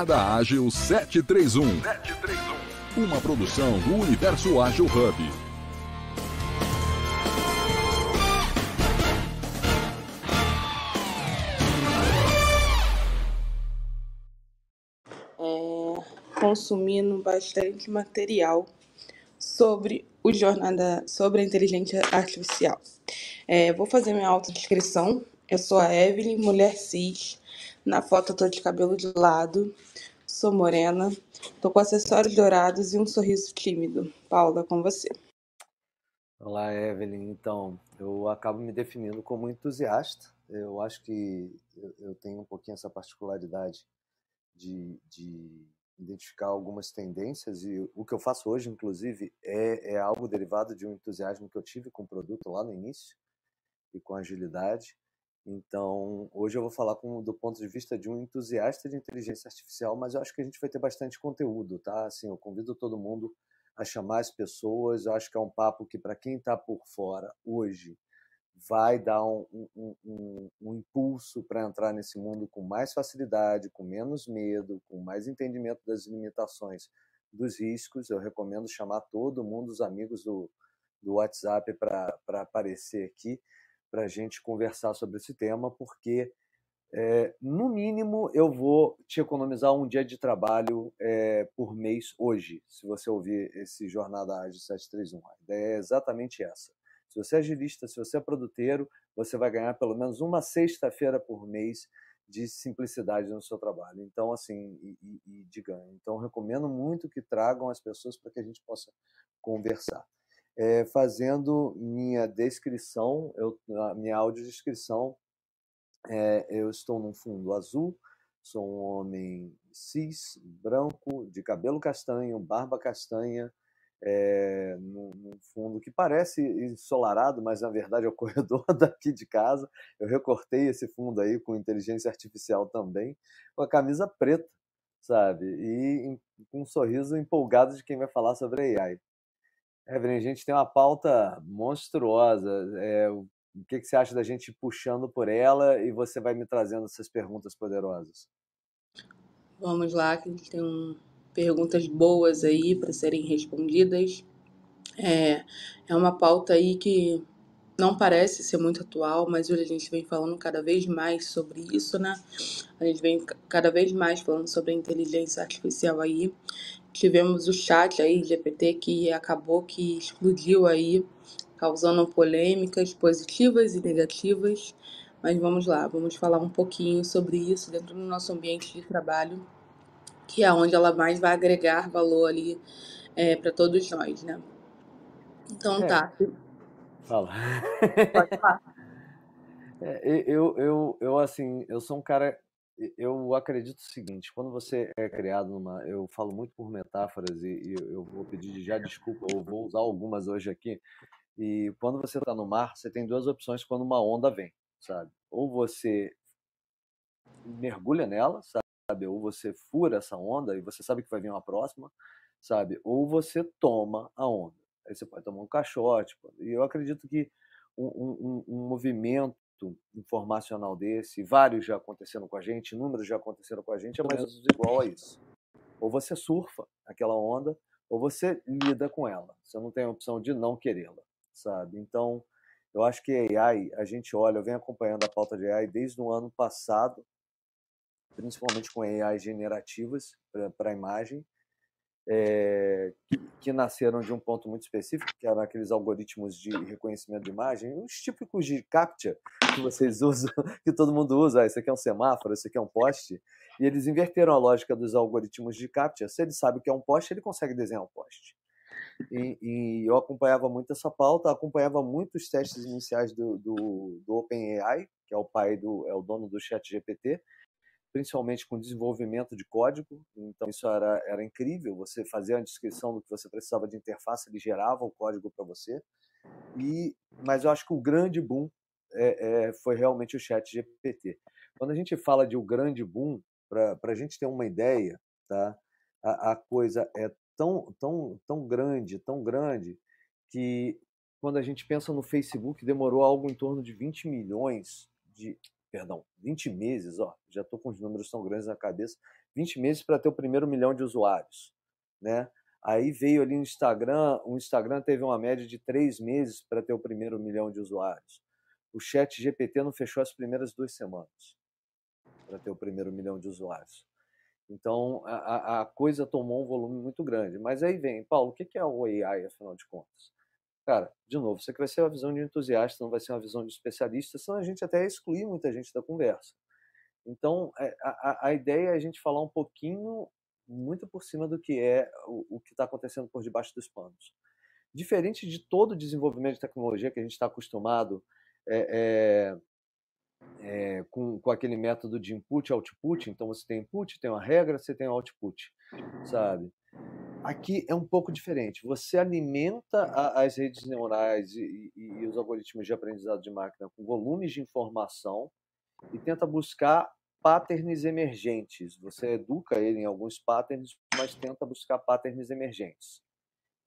Jornada Ágil 731. 731. Uma produção do Universo Ágil Hub. É, consumindo bastante material sobre o jornada sobre a inteligência artificial. É, vou fazer minha autodescrição. Eu sou a Evelyn, mulher cis. Na foto eu tô de cabelo de lado, sou morena, tô com acessórios dourados e um sorriso tímido. Paula, com você. Olá, Evelyn. Então, eu acabo me definindo como entusiasta. Eu acho que eu tenho um pouquinho essa particularidade de, de identificar algumas tendências e o que eu faço hoje, inclusive, é, é algo derivado de um entusiasmo que eu tive com o produto lá no início e com agilidade. Então, hoje eu vou falar com, do ponto de vista de um entusiasta de inteligência artificial, mas eu acho que a gente vai ter bastante conteúdo, tá? Assim, eu convido todo mundo a chamar as pessoas. Eu acho que é um papo que, para quem está por fora hoje, vai dar um, um, um, um impulso para entrar nesse mundo com mais facilidade, com menos medo, com mais entendimento das limitações, dos riscos. Eu recomendo chamar todo mundo, os amigos do, do WhatsApp, para aparecer aqui para a gente conversar sobre esse tema, porque, é, no mínimo, eu vou te economizar um dia de trabalho é, por mês hoje, se você ouvir esse Jornada Ágil 731. A ideia é exatamente essa. Se você é agilista, se você é produteiro, você vai ganhar pelo menos uma sexta-feira por mês de simplicidade no seu trabalho. Então, assim, e, e, de ganho. Então, recomendo muito que tragam as pessoas para que a gente possa conversar é, fazendo minha descrição, eu, a minha audiodescrição, é, eu estou num fundo azul, sou um homem cis, branco, de cabelo castanho, barba castanha, é, num, num, fundo que parece ensolarado, mas na verdade é o corredor daqui de casa. Eu recortei esse fundo aí com inteligência artificial também, com a camisa preta, sabe? E com um sorriso empolgado de quem vai falar sobre AI. Evelyn, a gente tem uma pauta monstruosa. É, o que, que você acha da gente puxando por ela e você vai me trazendo essas perguntas poderosas? Vamos lá, que a gente tem um, perguntas boas aí para serem respondidas. É, é uma pauta aí que não parece ser muito atual, mas hoje a gente vem falando cada vez mais sobre isso, né? A gente vem cada vez mais falando sobre a inteligência artificial aí. Tivemos o chat aí, GPT, que acabou que explodiu aí, causando polêmicas positivas e negativas. Mas vamos lá, vamos falar um pouquinho sobre isso dentro do nosso ambiente de trabalho, que é onde ela mais vai agregar valor ali é, para todos nós, né? Então é. tá. Fala. Pode falar. É, eu, eu, eu, assim, eu sou um cara eu acredito o seguinte, quando você é criado numa, eu falo muito por metáforas e, e eu vou pedir já desculpa, eu vou usar algumas hoje aqui. E quando você está no mar, você tem duas opções quando uma onda vem, sabe? Ou você mergulha nela, sabe? Ou você fura essa onda e você sabe que vai vir uma próxima, sabe? Ou você toma a onda. Aí você pode tomar um caixote. E eu acredito que um, um, um movimento informacional desse, vários já aconteceram com a gente, números já aconteceram com a gente, é mais ou menos igual a isso. Ou você surfa aquela onda, ou você lida com ela. Você não tem a opção de não querê-la, sabe? Então, eu acho que AI, a gente olha, eu venho acompanhando a pauta de AI desde o ano passado, principalmente com AI generativas para a imagem, é, que, que, nasceram de um ponto muito específico, que eram aqueles algoritmos de reconhecimento de imagem, os típicos de CAPTCHA que vocês usam, que todo mundo usa. Ah, esse aqui é um semáforo, esse aqui é um poste. E eles inverteram a lógica dos algoritmos de CAPTCHA. Se ele sabe o que é um poste, ele consegue desenhar um poste. E, e, eu acompanhava muito essa pauta, acompanhava muito os testes iniciais do, do, do OpenAI, que é o pai do, é o dono do ChatGPT, principalmente com desenvolvimento de código. Então, isso era, era incrível. Você fazia a descrição do que você precisava de interface, ele gerava o código para você. E, mas eu acho que o grande boom é, é, foi realmente o Chat GPT. Quando a gente fala de o grande boom, para a gente ter uma ideia, tá? A, a, coisa é tão, tão, tão grande, tão grande, que quando a gente pensa no Facebook, demorou algo em torno de 20 milhões de perdão, 20 meses, ó, já estou com os números tão grandes na cabeça, 20 meses para ter o primeiro milhão de usuários, né? Aí veio ali no Instagram, o Instagram teve uma média de três meses para ter o primeiro milhão de usuários. O Chat GPT não fechou as primeiras duas semanas para ter o primeiro milhão de usuários. Então a, a, coisa tomou um volume muito grande. Mas aí vem, Paulo, o que é o AI, afinal de contas? Cara, de novo, isso aqui vai ser uma visão de entusiasta, não vai ser uma visão de especialista, senão a gente até exclui muita gente da conversa. Então, é, a, a ideia é a gente falar um pouquinho, muito por cima do que é o, o que está acontecendo por debaixo dos panos. Diferente de todo o desenvolvimento de tecnologia que a gente está acostumado é, é, é, com, com aquele método de input e output, então você tem input, tem uma regra, você tem output, sabe? Aqui é um pouco diferente. Você alimenta a, as redes neurais e, e, e, os algoritmos de aprendizado de máquina com volumes de informação e tenta buscar patterns emergentes. Você educa ele em alguns patterns, mas tenta buscar patterns emergentes.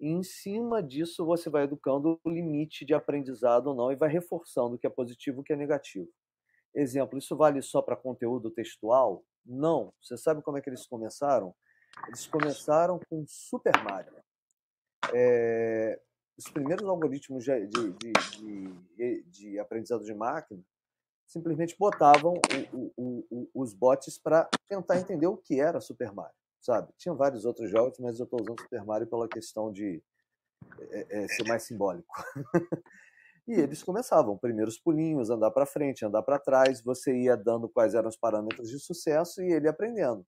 E em cima disso, você vai educando o limite de aprendizado ou não e vai reforçando o que é positivo e o que é negativo. Exemplo, isso vale só para conteúdo textual? Não. Você sabe como é que eles começaram? Eles começaram com Super Mario. É, os primeiros algoritmos de, de, de, de, aprendizado de máquina simplesmente botavam o, o, o, os bots para tentar entender o que era Super Mario, sabe? Tinha vários outros jogos, mas eu estou usando Super Mario pela questão de é, é, ser mais simbólico. e eles começavam, primeiros pulinhos, andar para frente, andar para trás, você ia dando quais eram os parâmetros de sucesso e ele aprendendo.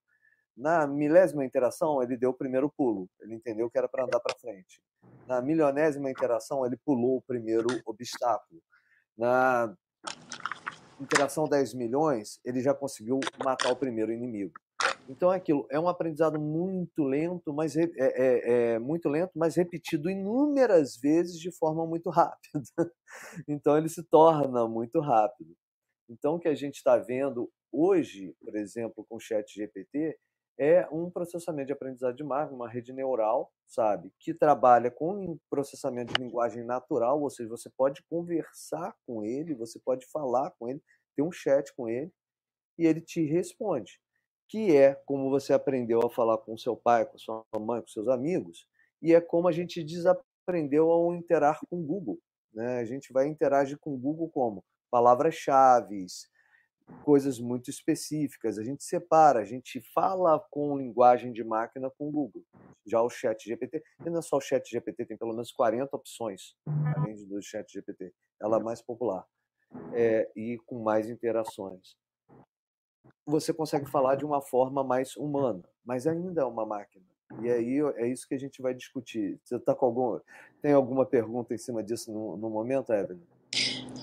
Na milésima interação, ele deu o primeiro pulo. Ele entendeu que era para andar para frente. Na milionésima interação, ele pulou o primeiro obstáculo. Na interação 10 milhões, ele já conseguiu matar o primeiro inimigo. Então é aquilo, é um aprendizado muito lento, mas é, é, é, muito lento, mas repetido inúmeras vezes de forma muito rápida. Então ele se torna muito rápido. Então o que a gente está vendo hoje, por exemplo, com o Chat GPT, é um processamento de aprendizado de máquina, uma rede neural, sabe, que trabalha com processamento de linguagem natural, ou seja, você pode conversar com ele, você pode falar com ele, ter um chat com ele, e ele te responde. Que é como você aprendeu a falar com seu pai, com sua mãe, com seus amigos, e é como a gente desaprendeu a interar com o Google. Né? A gente vai interagir com o Google como palavras-chave, coisas muito específicas. A gente separa, a gente fala com linguagem de máquina com o Google. Já o Chat GPT, e não é só o Chat GPT, tem pelo menos 40 opções, além do Chat GPT. Ela é mais popular é, e com mais interações. Você consegue falar de uma forma mais humana, mas ainda é uma máquina. E aí é isso que a gente vai discutir. Você tá com algum, tem alguma pergunta em cima disso no, no momento, Evelyn?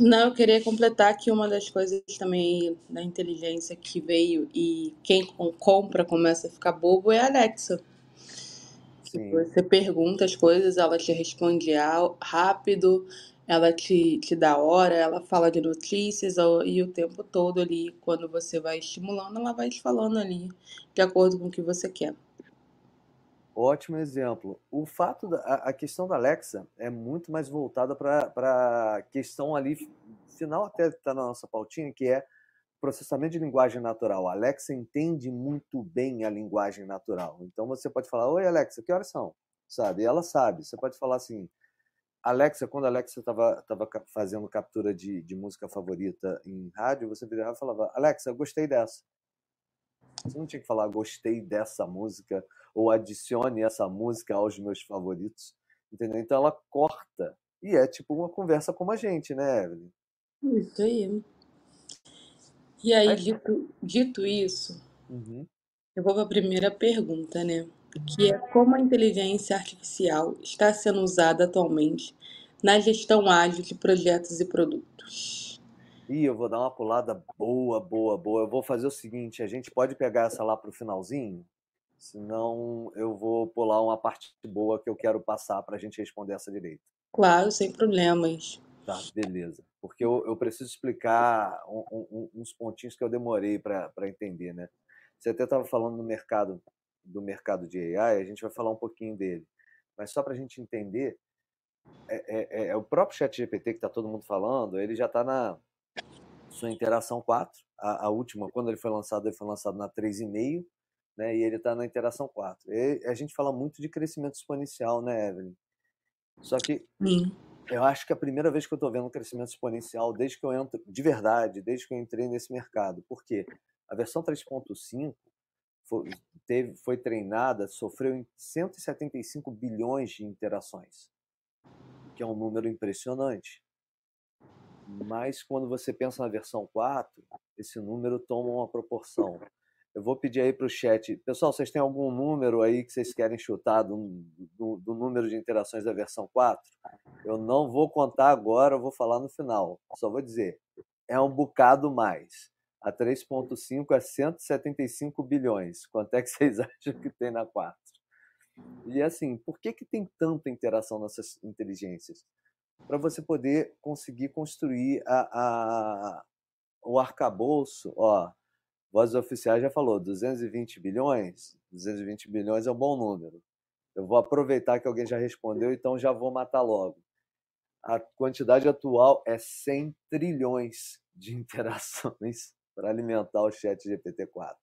Não, eu queria completar que uma das coisas também da inteligência que veio e quem compra começa a ficar bobo é a Alexa. Sim. Você pergunta as coisas, ela te responde rápido, ela te, te dá hora, ela fala de notícias e o tempo todo ali, quando você vai estimulando, ela vai te falando ali de acordo com o que você quer. Ótimo exemplo. O fato da a questão da Alexa é muito mais voltada para a questão ali final até está na nossa pautinha, que é processamento de linguagem natural. A Alexa entende muito bem a linguagem natural. Então você pode falar: "Oi Alexa, que horas são?" Sabe? E ela sabe. Você pode falar assim: Alexa, quando a Alexa estava tava fazendo captura de, de música favorita em rádio, você virava e falava: Alexa, gostei dessa. Você não tinha que falar gostei dessa música ou adicione essa música aos meus favoritos, entendeu? Então ela corta e é tipo uma conversa como a gente, né, Evelyn? Isso aí. E aí, dito, dito isso, uhum. eu vou para a primeira pergunta, né? Que é como a inteligência artificial está sendo usada atualmente na gestão ágil de projetos e produtos. Ih, eu vou dar uma pulada boa, boa, boa. Eu vou fazer o seguinte: a gente pode pegar essa lá para o finalzinho, senão eu vou pular uma parte boa que eu quero passar para a gente responder essa direita. Claro, sem problemas. Tá, beleza. Porque eu, eu preciso explicar um, um, uns pontinhos que eu demorei para entender, né? Você até estava falando no mercado do mercado de AI, a gente vai falar um pouquinho dele. Mas só para a gente entender, é, é, é, o próprio chat GPT que está todo mundo falando, ele já está na sua interação 4. A, a, última, quando ele foi lançado, ele foi lançado na 3,5. né? E ele está na interação 4. E a gente fala muito de crescimento exponencial, né, Evelyn? Só que Sim. eu acho que é a primeira vez que eu estou vendo um crescimento exponencial desde que eu entro, de verdade, desde que eu entrei nesse mercado. Por quê? A versão 3.5 foi, teve, foi treinada, sofreu em 175 bilhões de interações, que é um número impressionante. Mas quando você pensa na versão 4, esse número toma uma proporção. Eu vou pedir aí para o chat. Pessoal, vocês têm algum número aí que vocês querem chutar do, do, do, número de interações da versão 4? Eu não vou contar agora, eu vou falar no final. Só vou dizer, é um bocado mais. A 3.5 é 175 bilhões. Quanto é que vocês acham que tem na 4? E assim, por que, que tem tanta interação nessas inteligências? Para você poder conseguir construir a, a, o arcabouço, ó, Vozes Oficiais já falou, 220 bilhões? 220 bilhões é um bom número. Eu vou aproveitar que alguém já respondeu, então já vou matar logo. A quantidade atual é 100 trilhões de interações para alimentar o chat GPT-4,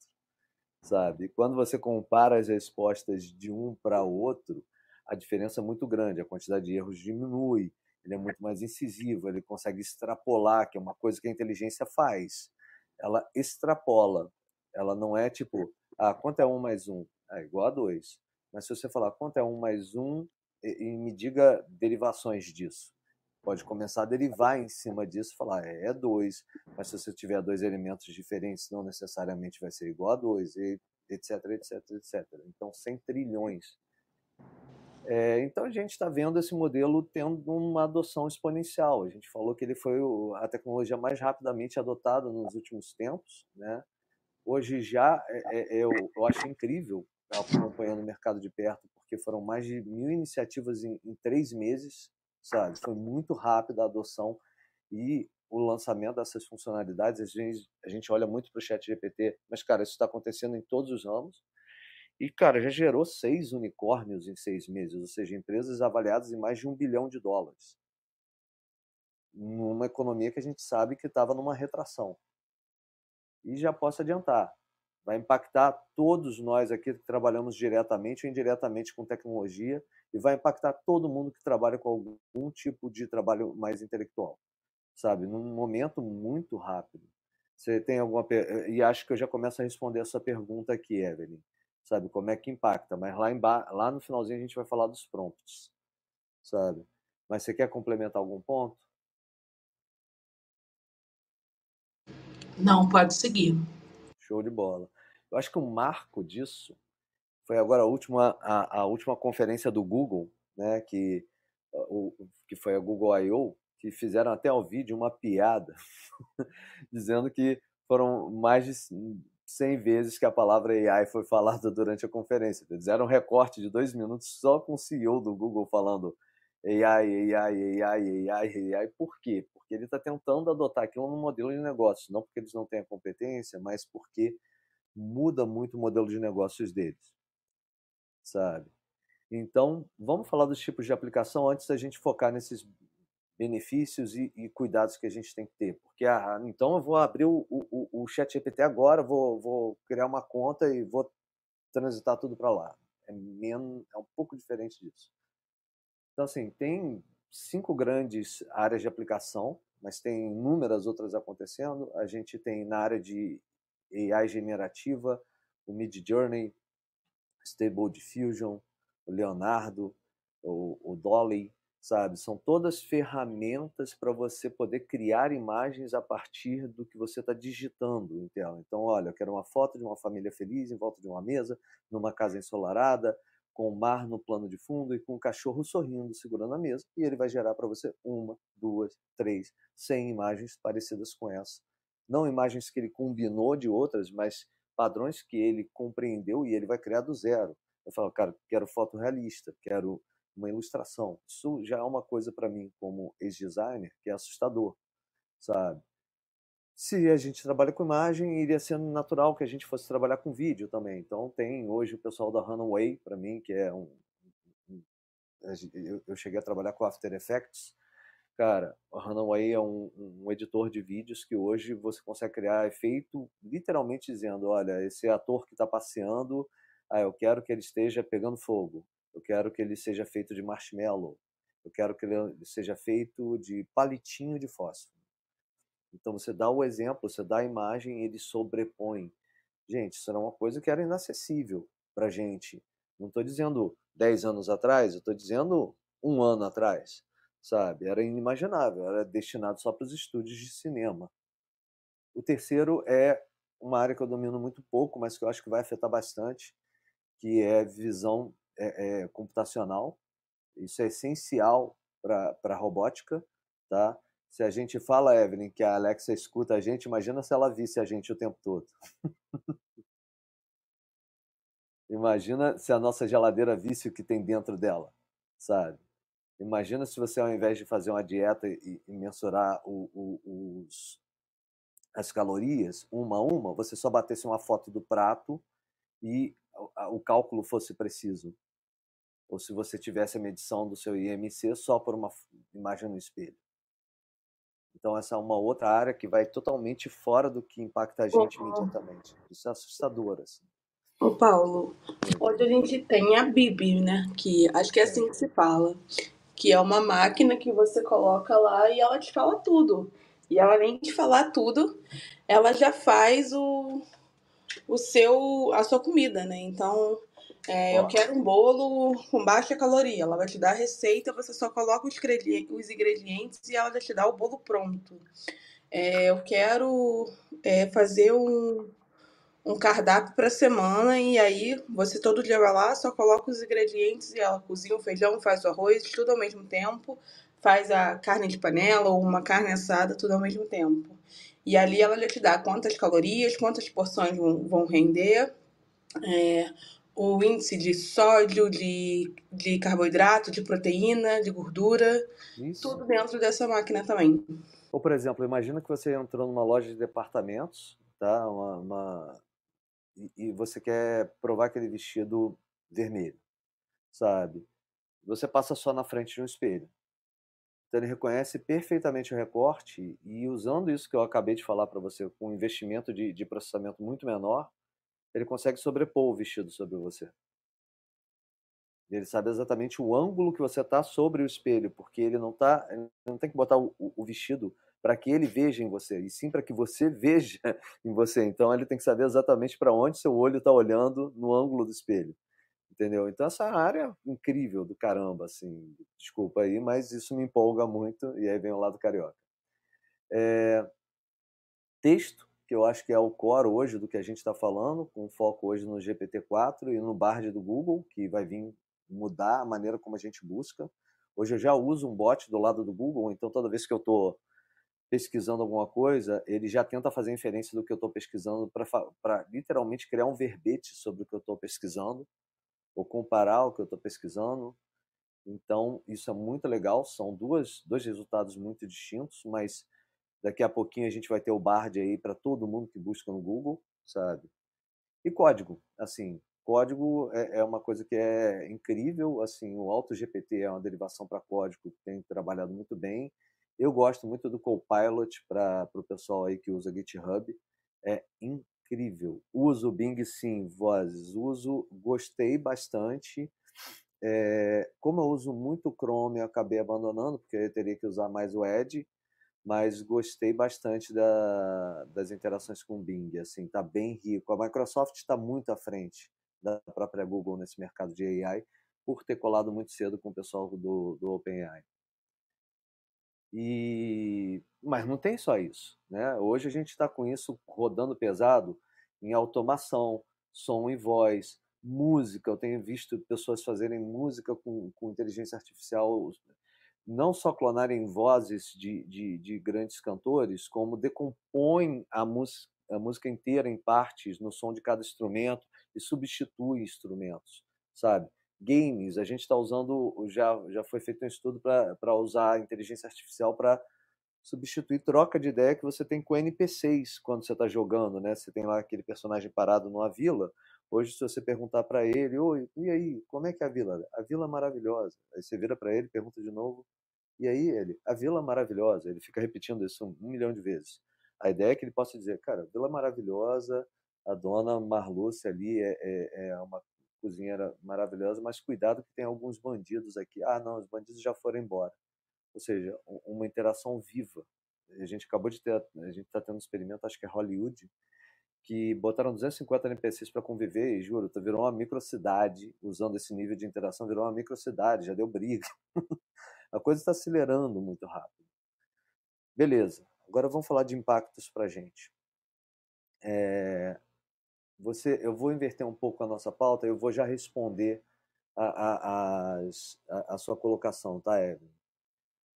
sabe? E quando você compara as respostas de um para outro, a diferença é muito grande, a quantidade de erros diminui, ele é muito mais incisivo, ele consegue extrapolar, que é uma coisa que a inteligência faz ela extrapola. Ela não é tipo, ah, quanto é um mais um? É igual a dois. Mas se você falar quanto é um mais um e, e me diga derivações disso, pode começar a derivar em cima disso, falar é, é dois. Mas se você tiver dois elementos diferentes, não necessariamente vai ser igual a dois, e etc, etc, etc. Então, 100 trilhões é, então a gente está vendo esse modelo tendo uma adoção exponencial. A gente falou que ele foi a tecnologia mais rapidamente adotada nos últimos tempos. Né? Hoje já é, é, eu, eu acho incrível acompanhando o mercado de perto, porque foram mais de mil iniciativas em, em três meses, sabe? Foi muito rápida a adoção e o lançamento dessas funcionalidades. A gente, a gente olha muito para o chat GPT, mas, cara, isso está acontecendo em todos os ramos. E, cara, já gerou seis unicórnios em seis meses, ou seja, empresas avaliadas em mais de um bilhão de dólares. Numa economia que a gente sabe que estava numa retração. E já posso adiantar, vai impactar todos nós aqui que trabalhamos diretamente ou indiretamente com tecnologia e vai impactar todo mundo que trabalha com algum tipo de trabalho mais intelectual, sabe? Num momento muito rápido. Você tem alguma e acho que eu já começo a responder essa pergunta aqui, Evelyn sabe? Como é que impacta. Mas lá, emba... lá no finalzinho a gente vai falar dos prompts, sabe? Mas você quer complementar algum ponto? Não, pode seguir. Show de bola. Eu acho que o marco disso foi agora a última, a, a última conferência do Google, né? Que, o, que foi a Google I.O., que fizeram até ao vídeo uma piada dizendo que foram mais de 100 vezes que a palavra AI foi falada durante a conferência. Eles deram um recorte de dois minutos só com o CEO do Google falando AI, AI, AI, AI, AI. Por quê? Porque ele está tentando adotar aquilo no modelo de negócio. Não porque eles não têm a competência, mas porque muda muito o modelo de negócios deles. Sabe? Então, vamos falar dos tipos de aplicação antes da gente focar nesses benefícios e, e, cuidados que a gente tem que ter. Porque, ah, então eu vou abrir o, o, o chat GPT agora, vou, vou criar uma conta e vou transitar tudo para lá. É, menos, é um pouco diferente disso. Então, assim, tem cinco grandes áreas de aplicação, mas tem inúmeras outras acontecendo. A gente tem na área de AI generativa, o Mid Journey, Stable Diffusion, o Leonardo, o, o Dolly, sabe? São todas ferramentas para você poder criar imagens a partir do que você está digitando em tela. Então, olha, eu quero uma foto de uma família feliz em volta de uma mesa, numa casa ensolarada, com o mar no plano de fundo e com o cachorro sorrindo, segurando a mesa, e ele vai gerar para você uma, duas, três, cem imagens parecidas com essa. Não imagens que ele combinou de outras, mas padrões que ele compreendeu e ele vai criar do zero. Eu falo, cara, quero foto realista, quero uma ilustração. Isso já é uma coisa para mim, como ex-designer, que é assustador, sabe? Se a gente trabalha com imagem, iria ser natural que a gente fosse trabalhar com vídeo também. Então, tem hoje o pessoal da Runaway, para mim, que é um. eu cheguei a trabalhar com After Effects, Cara, o Runaway é um, um, editor de vídeos que hoje você consegue criar efeito literalmente dizendo, olha, esse ator que está passeando, ah, eu quero que ele esteja pegando fogo, eu quero que ele seja feito de marshmallow, eu quero que ele seja feito de palitinho de fósforo. Então você dá o exemplo, você dá a imagem, ele sobrepõe. Gente, isso era uma coisa que era inacessível para gente. Não estou dizendo 10 anos atrás, eu estou dizendo um ano atrás, sabe? Era inimaginável, era destinado só para os estúdios de cinema. O terceiro é uma área que eu domino muito pouco, mas que eu acho que vai afetar bastante, que é visão é, é, computacional. Isso é essencial para a robótica, tá? Se a gente fala, Evelyn, que a Alexa escuta a gente, imagina se ela visse a gente o tempo todo. imagina se a nossa geladeira visse o que tem dentro dela, sabe? Imagina se você, ao invés de fazer uma dieta e, e mensurar o, o, os, as calorias uma a uma, você só batesse uma foto do prato e o, cálculo fosse preciso. Ou se você tivesse a medição do seu IMC só por uma imagem no espelho. Então, essa é uma outra área que vai totalmente fora do que impacta a gente imediatamente. Isso é assustador. Assim. Ô, Paulo, hoje a gente tem a Bibi, né? Que acho que é assim que se fala. Que é uma máquina que você coloca lá e ela te fala tudo. E ela nem te falar tudo, ela já faz o, o seu, a sua comida, né? Então, é, eu quero um bolo com baixa caloria. Ela vai te dar a receita, você só coloca os ingredientes e ela já te dá o bolo pronto. É, eu quero é, fazer um, um cardápio para semana e aí você todo dia vai lá, só coloca os ingredientes e ela cozinha o feijão, faz o arroz, tudo ao mesmo tempo, faz a carne de panela ou uma carne assada, tudo ao mesmo tempo. E ali ela já te dá quantas calorias, quantas porções vão, vão render, é, o índice de sódio, de, de carboidrato, de proteína, de gordura, Isso. tudo dentro dessa máquina também. Ou, por exemplo, imagina que você entrou numa loja de departamentos, tá? Uma, uma... E, e, você quer provar aquele vestido vermelho, sabe? Você passa só na frente de um espelho. Então ele reconhece perfeitamente o recorte e usando isso que eu acabei de falar para você, com um investimento de, de processamento muito menor, ele consegue sobrepor o vestido sobre você. Ele sabe exatamente o ângulo que você está sobre o espelho, porque ele não tá, ele não tem que botar o, o vestido para que ele veja em você, e sim para que você veja em você. Então ele tem que saber exatamente para onde seu olho está olhando no ângulo do espelho. Entendeu? Então essa área incrível do caramba, assim, desculpa aí, mas isso me empolga muito, e aí vem o lado carioca. É... Texto que eu acho que é o core hoje do que a gente está falando, com foco hoje no GPT-4 e no Bard do Google, que vai vir mudar a maneira como a gente busca. Hoje eu já uso um bot do lado do Google, então toda vez que eu estou pesquisando alguma coisa, ele já tenta fazer inferência do que eu estou pesquisando para literalmente criar um verbete sobre o que eu estou pesquisando, ou comparar o que eu estou pesquisando. Então, isso é muito legal. São duas, dois resultados muito distintos, mas Daqui a pouquinho a gente vai ter o Bard aí para todo mundo que busca no Google, sabe? E código, assim, código é, é uma coisa que é incrível, assim, o AutoGPT é uma derivação para código que tem trabalhado muito bem. Eu gosto muito do Copilot para o pessoal aí que usa GitHub, é incrível. Uso Bing sim, vozes, uso, gostei bastante. É, como eu uso muito Chrome, eu acabei abandonando, porque eu teria que usar mais o Edge mas gostei bastante da, das interações com o Bing, assim, tá bem rico. A Microsoft está muito à frente da própria Google nesse mercado de AI, por ter colado muito cedo com o pessoal do, do OpenAI. E mas não tem só isso, né? Hoje a gente está com isso rodando pesado em automação, som e voz, música. Eu tenho visto pessoas fazerem música com, com inteligência artificial não só clonarem vozes de, de, de grandes cantores, como decompõem a, a música inteira em partes no som de cada instrumento e substitui instrumentos, sabe? Games, a gente está usando, já, já foi feito um estudo para usar a inteligência artificial para substituir troca de ideia que você tem com NPCs quando você está jogando, né? Você tem lá aquele personagem parado numa vila. Hoje, se você perguntar para ele, oi, e aí, como é que é a vila? A vila é maravilhosa. Aí você vira para ele, pergunta de novo, E aí ele, a Vila Maravilhosa, ele fica repetindo isso um milhão de vezes. A ideia é que ele possa dizer, cara, Vila Maravilhosa, a dona Marluce ali é, é, é uma cozinheira maravilhosa, mas cuidado que tem alguns bandidos aqui. Ah, não, os bandidos já foram embora. Ou seja, uma interação viva. A gente acabou de ter, a gente está tendo um experimento, acho que é Hollywood, que botaram 250 NPCs para conviver e, juro, virou uma microcidade, usando esse nível de interação, virou uma microcidade, já deu briga. a coisa está acelerando muito rápido. Beleza, agora vamos falar de impactos para a gente. É, você, eu vou inverter um pouco a nossa pauta, eu vou já responder a, a, a, a sua colocação, tá, Evelyn?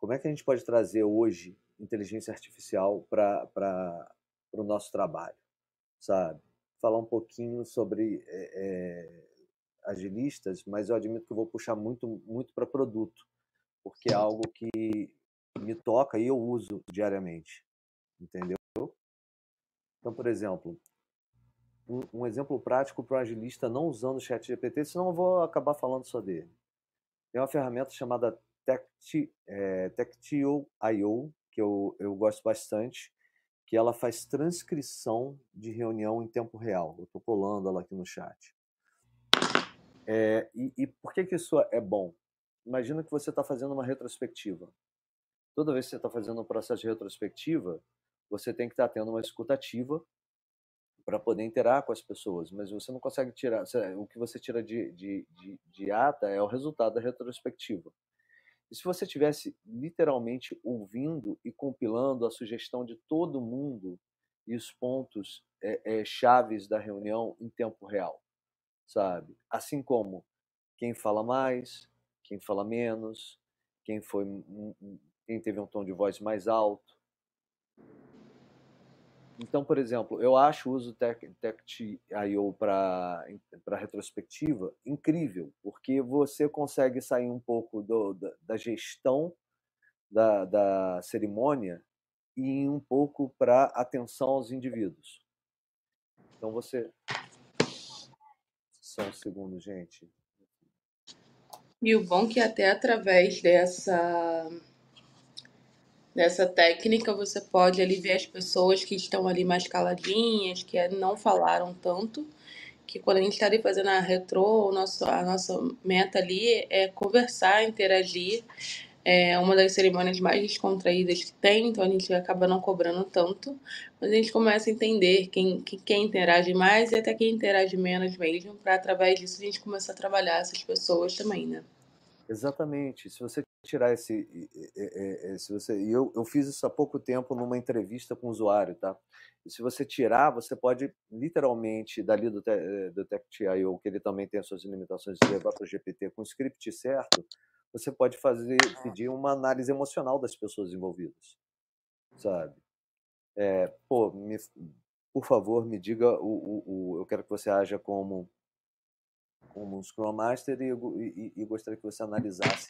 Como é que a gente pode trazer hoje inteligência artificial para o nosso trabalho? sabe? Falar um pouquinho sobre é, é, agilistas, mas eu admito que eu vou puxar muito, muito para produto, porque é algo que me toca e eu uso diariamente, entendeu? Então, por exemplo, um, um exemplo prático para o agilista não usando o chat GPT, senão eu vou acabar falando só dele. Tem uma ferramenta chamada é, Tactile.io, que eu, eu gosto bastante, que ela faz transcrição de reunião em tempo real. Eu estou colando ela aqui no chat. É, e, e, por que, que isso é bom? Imagina que você está fazendo uma retrospectiva. Toda vez que você está fazendo um processo de retrospectiva, você tem que estar tá tendo uma escutativa para poder interar com as pessoas, mas você não consegue tirar. O que você tira de, de, de, de ata é o resultado da retrospectiva. E se você tivesse literalmente ouvindo e compilando a sugestão de todo mundo e os pontos é, é, chaves da reunião em tempo real, sabe? Assim como quem fala mais, quem fala menos, quem foi, quem teve um tom de voz mais alto, então, por exemplo, eu acho o uso Tech.io para retrospectiva incrível, porque você consegue sair um pouco do, da, da, gestão da, da cerimônia e ir um pouco para atenção aos indivíduos. Então você. Só um segundo, gente. E o bom que até através dessa Nessa técnica, você pode ali ver as pessoas que estão ali mais caladinhas, que não falaram tanto, que quando a gente está ali fazendo a retrô, nosso, a nossa meta ali é conversar, interagir. É uma das cerimônias mais descontraídas que tem, então a gente acaba não cobrando tanto, mas a gente começa a entender quem, quem, quem interage mais e até quem interage menos mesmo, para através disso a gente começar a trabalhar essas pessoas também, né? Exatamente. Se você tirar esse, se você, e eu, eu fiz isso há pouco tempo numa entrevista com o usuário, tá? E se você tirar, você pode literalmente dali do, eh, do Tech.io, que ele também tem as suas limitações de levar para o GPT com o script certo, você pode fazer pedir uma análise emocional das pessoas envolvidas, sabe? É, pô, me, por favor, me diga o, o, o, eu quero que você haja como como um Scrum Master e, e, e gostaria que você analisasse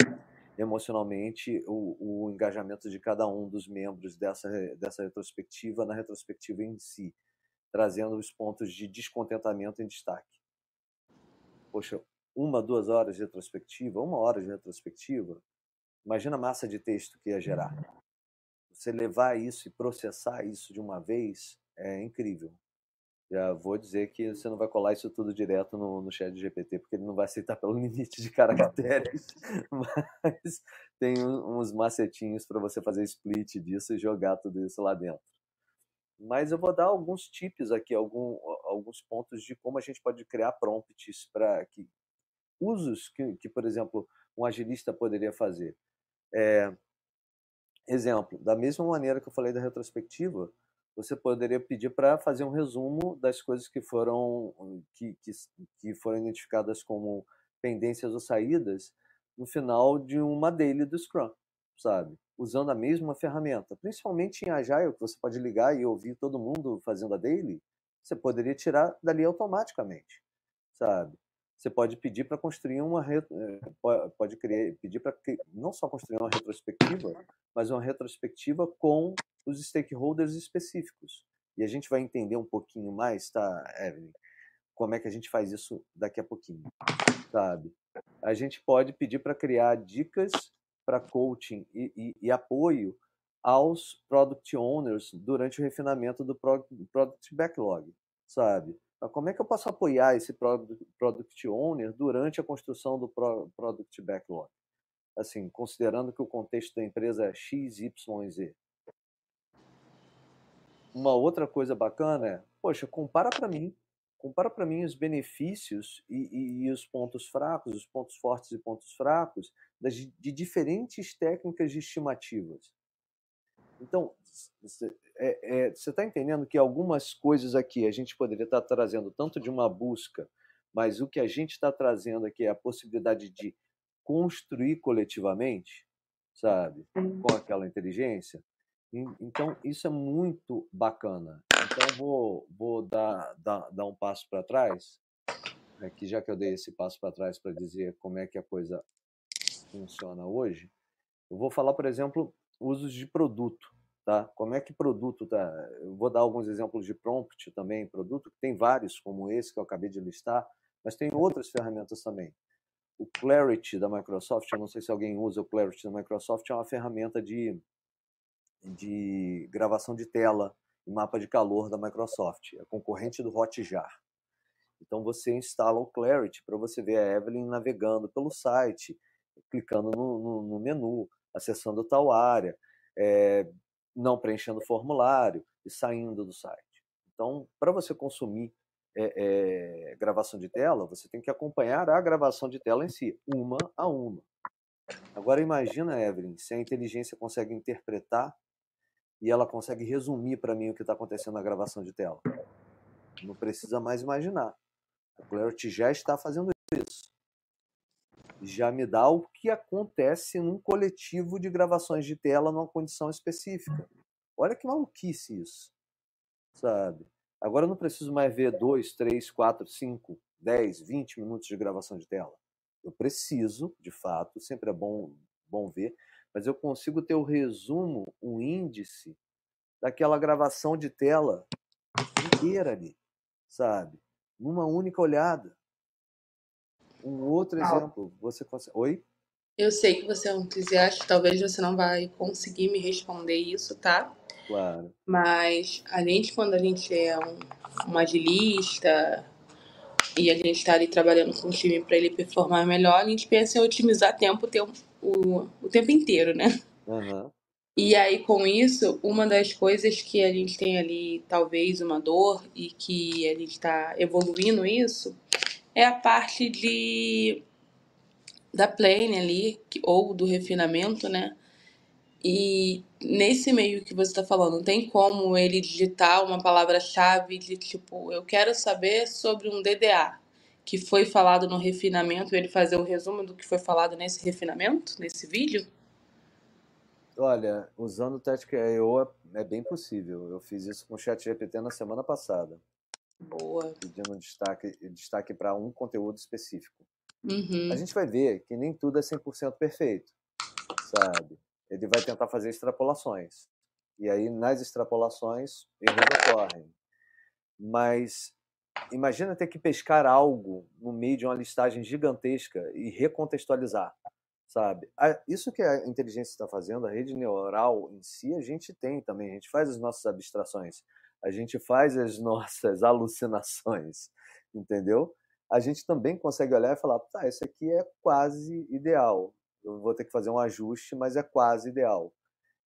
emocionalmente o, o, engajamento de cada um dos membros dessa, dessa retrospectiva na retrospectiva em si, trazendo os pontos de descontentamento em destaque. Poxa, uma, duas horas de retrospectiva, uma hora de retrospectiva, imagina a massa de texto que ia gerar. Você levar isso e processar isso de uma vez é incrível. Já vou dizer que você não vai colar isso tudo direto no, no chat GPT, porque ele não vai aceitar pelo limite de caracteres, mas tem uns macetinhos para você fazer split disso e jogar tudo isso lá dentro. Mas eu vou dar alguns tips aqui, algum, alguns pontos de como a gente pode criar prompts para que usos que, que, por exemplo, um agilista poderia fazer. É, exemplo, da mesma maneira que eu falei da retrospectiva, você poderia pedir para fazer um resumo das coisas que foram que, que, que, foram identificadas como pendências ou saídas no final de uma daily do Scrum, sabe? Usando a mesma ferramenta, principalmente em Agile, que você pode ligar e ouvir todo mundo fazendo a daily, você poderia tirar dali automaticamente, sabe? Você pode pedir para construir uma eh, pode criar, pedir para não só construir uma retrospectiva, mas uma retrospectiva com os stakeholders específicos. E a gente vai entender um pouquinho mais, tá, Evelyn? Como é que a gente faz isso daqui a pouquinho, sabe? A gente pode pedir para criar dicas para coaching e, e, e, apoio aos product owners durante o refinamento do product backlog, sabe? Como é que eu posso apoiar esse product owner durante a construção do product backlog? Assim, considerando que o contexto da empresa é X, Y Z. Uma outra coisa bacana é, poxa, compara para mim, compara para mim os benefícios e, e, e, os pontos fracos, os pontos fortes e pontos fracos das, de diferentes técnicas de estimativas. Então, você é, é, está entendendo que algumas coisas aqui a gente poderia estar tá trazendo tanto de uma busca, mas o que a gente está trazendo aqui é a possibilidade de construir coletivamente, sabe, com aquela inteligência. Então, isso é muito bacana. Então, vou, vou dar, dar, dar um passo para trás, aqui, já que eu dei esse passo para trás para dizer como é que a coisa funciona hoje. Eu vou falar, por exemplo, usos de produto. Tá? Como é que produto tá? Eu vou dar alguns exemplos de prompt também, produto que tem vários como esse que eu acabei de listar, mas tem outras ferramentas também. O Clarity da Microsoft, eu não sei se alguém usa o Clarity da Microsoft, é uma ferramenta de, de gravação de tela e mapa de calor da Microsoft, é concorrente do Hotjar. Então você instala o Clarity para você ver a Evelyn navegando pelo site, clicando no, no, no menu, acessando tal área, é, não preenchendo formulário e saindo do site. Então, para você consumir é, é, gravação de tela, você tem que acompanhar a gravação de tela em si, uma a uma. Agora imagina, Evelyn, se a inteligência consegue interpretar e ela consegue resumir para mim o que está acontecendo na gravação de tela. Não precisa mais imaginar. A Clarity já está fazendo isso. Já me dá o que acontece num coletivo de gravações de tela numa condição específica. Olha que maluquice isso, sabe? Agora eu não preciso mais ver 2, 3, 4, 5, 10, 20 minutos de gravação de tela. Eu preciso, de fato, sempre é bom, bom ver, mas eu consigo ter o resumo, o índice daquela gravação de tela inteira ali, sabe? Numa única olhada. Um outro exemplo, você consegue. Oi? Eu sei que você é um entusiasta, talvez você não vai conseguir me responder isso, tá? Claro. Mas a gente, quando a gente é um, um agilista e a gente está ali trabalhando com o time para ele performar melhor, a gente pensa em otimizar tempo tempo, o, o tempo inteiro, né? Uhum. E aí, com isso, uma das coisas que a gente tem ali, talvez uma dor, e que a gente está evoluindo isso, é a parte de da plane ali, ou do refinamento, né? E nesse meio que você está falando, tem como ele digitar uma palavra-chave de tipo, eu quero saber sobre um DDA que foi falado no refinamento, ele fazer um resumo do que foi falado nesse refinamento, nesse vídeo? Olha, usando o Tactic I.O. É, bem possível. Eu fiz isso com o ChatGPT na semana passada. Boa. Pedindo destaque, destaque para um conteúdo específico. Uhum. A gente vai ver que nem tudo é 100% perfeito, sabe? ele vai tentar fazer extrapolações. E aí, nas extrapolações, erros ocorrem. Mas imagina ter que pescar algo no meio de uma listagem gigantesca e recontextualizar, sabe? Isso que a inteligência está fazendo, a rede neural em si, a gente tem também. A gente faz as nossas abstrações, a gente faz as nossas alucinações, entendeu? A gente também consegue olhar e falar, tá, isso aqui é quase ideal eu vou ter que fazer um ajuste, mas é quase ideal.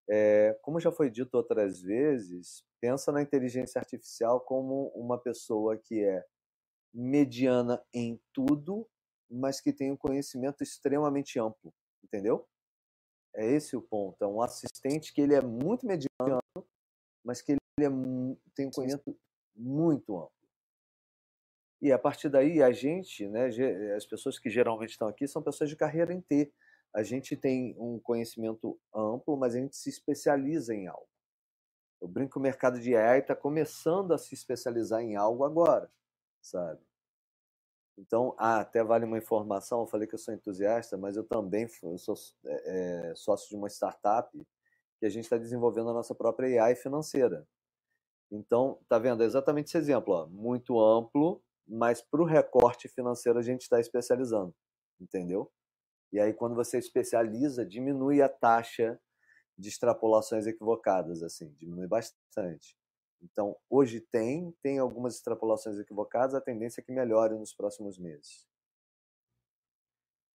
É, como já foi dito outras vezes, pensa na inteligência artificial como uma pessoa que é mediana em tudo, mas que tem um conhecimento extremamente amplo, entendeu? É esse o ponto. É um assistente que ele é muito mediano, mas que ele é, tem um conhecimento muito amplo. E a partir daí, a gente, né, as pessoas que geralmente estão aqui, são pessoas de carreira em T a gente tem um conhecimento amplo, mas a gente se especializa em algo. Eu brinco que o mercado de AI está começando a se especializar em algo agora, sabe? Então, ah, até vale uma informação, eu falei que eu sou entusiasta, mas eu também sou é, sócio de uma startup que a gente está desenvolvendo a nossa própria AI financeira. Então, tá vendo? É exatamente esse exemplo, ó, muito amplo, mas para o recorte financeiro a gente está especializando, entendeu? E aí, quando você especializa, diminui a taxa de extrapolações equivocadas, assim, diminui bastante. Então, hoje tem, tem algumas extrapolações equivocadas, a tendência é que melhore nos próximos meses.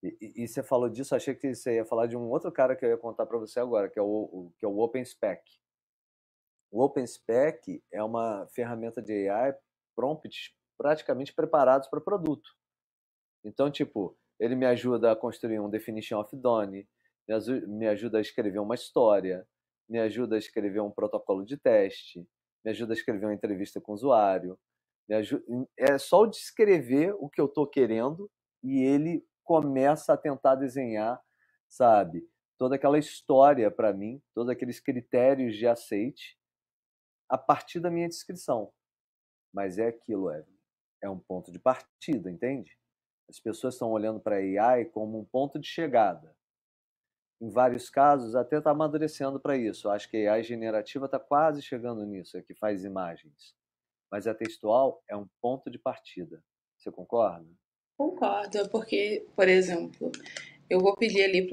E, e, e, você falou disso, achei que você ia falar de um outro cara que eu ia contar para você agora, que é o, o, que é o OpenSpec. O OpenSpec é uma ferramenta de AI prompts praticamente preparados para produto. Então, tipo, ele me ajuda a construir um definition of done, me ajuda a escrever uma história, me ajuda a escrever um protocolo de teste, me ajuda a escrever uma entrevista com o usuário. Ajuda... É só descrever o que eu estou querendo e ele começa a tentar desenhar, sabe, toda aquela história para mim, todos aqueles critérios de aceite a partir da minha descrição. Mas é aquilo, Evelyn. É um ponto de partida, entende? As pessoas estão olhando para a AI como um ponto de chegada. Em vários casos, até está amadurecendo para isso. Acho que a AI generativa está quase chegando nisso, é que faz imagens. Mas a textual é um ponto de partida. Você concorda? Concordo, porque, por exemplo, eu vou pedir ali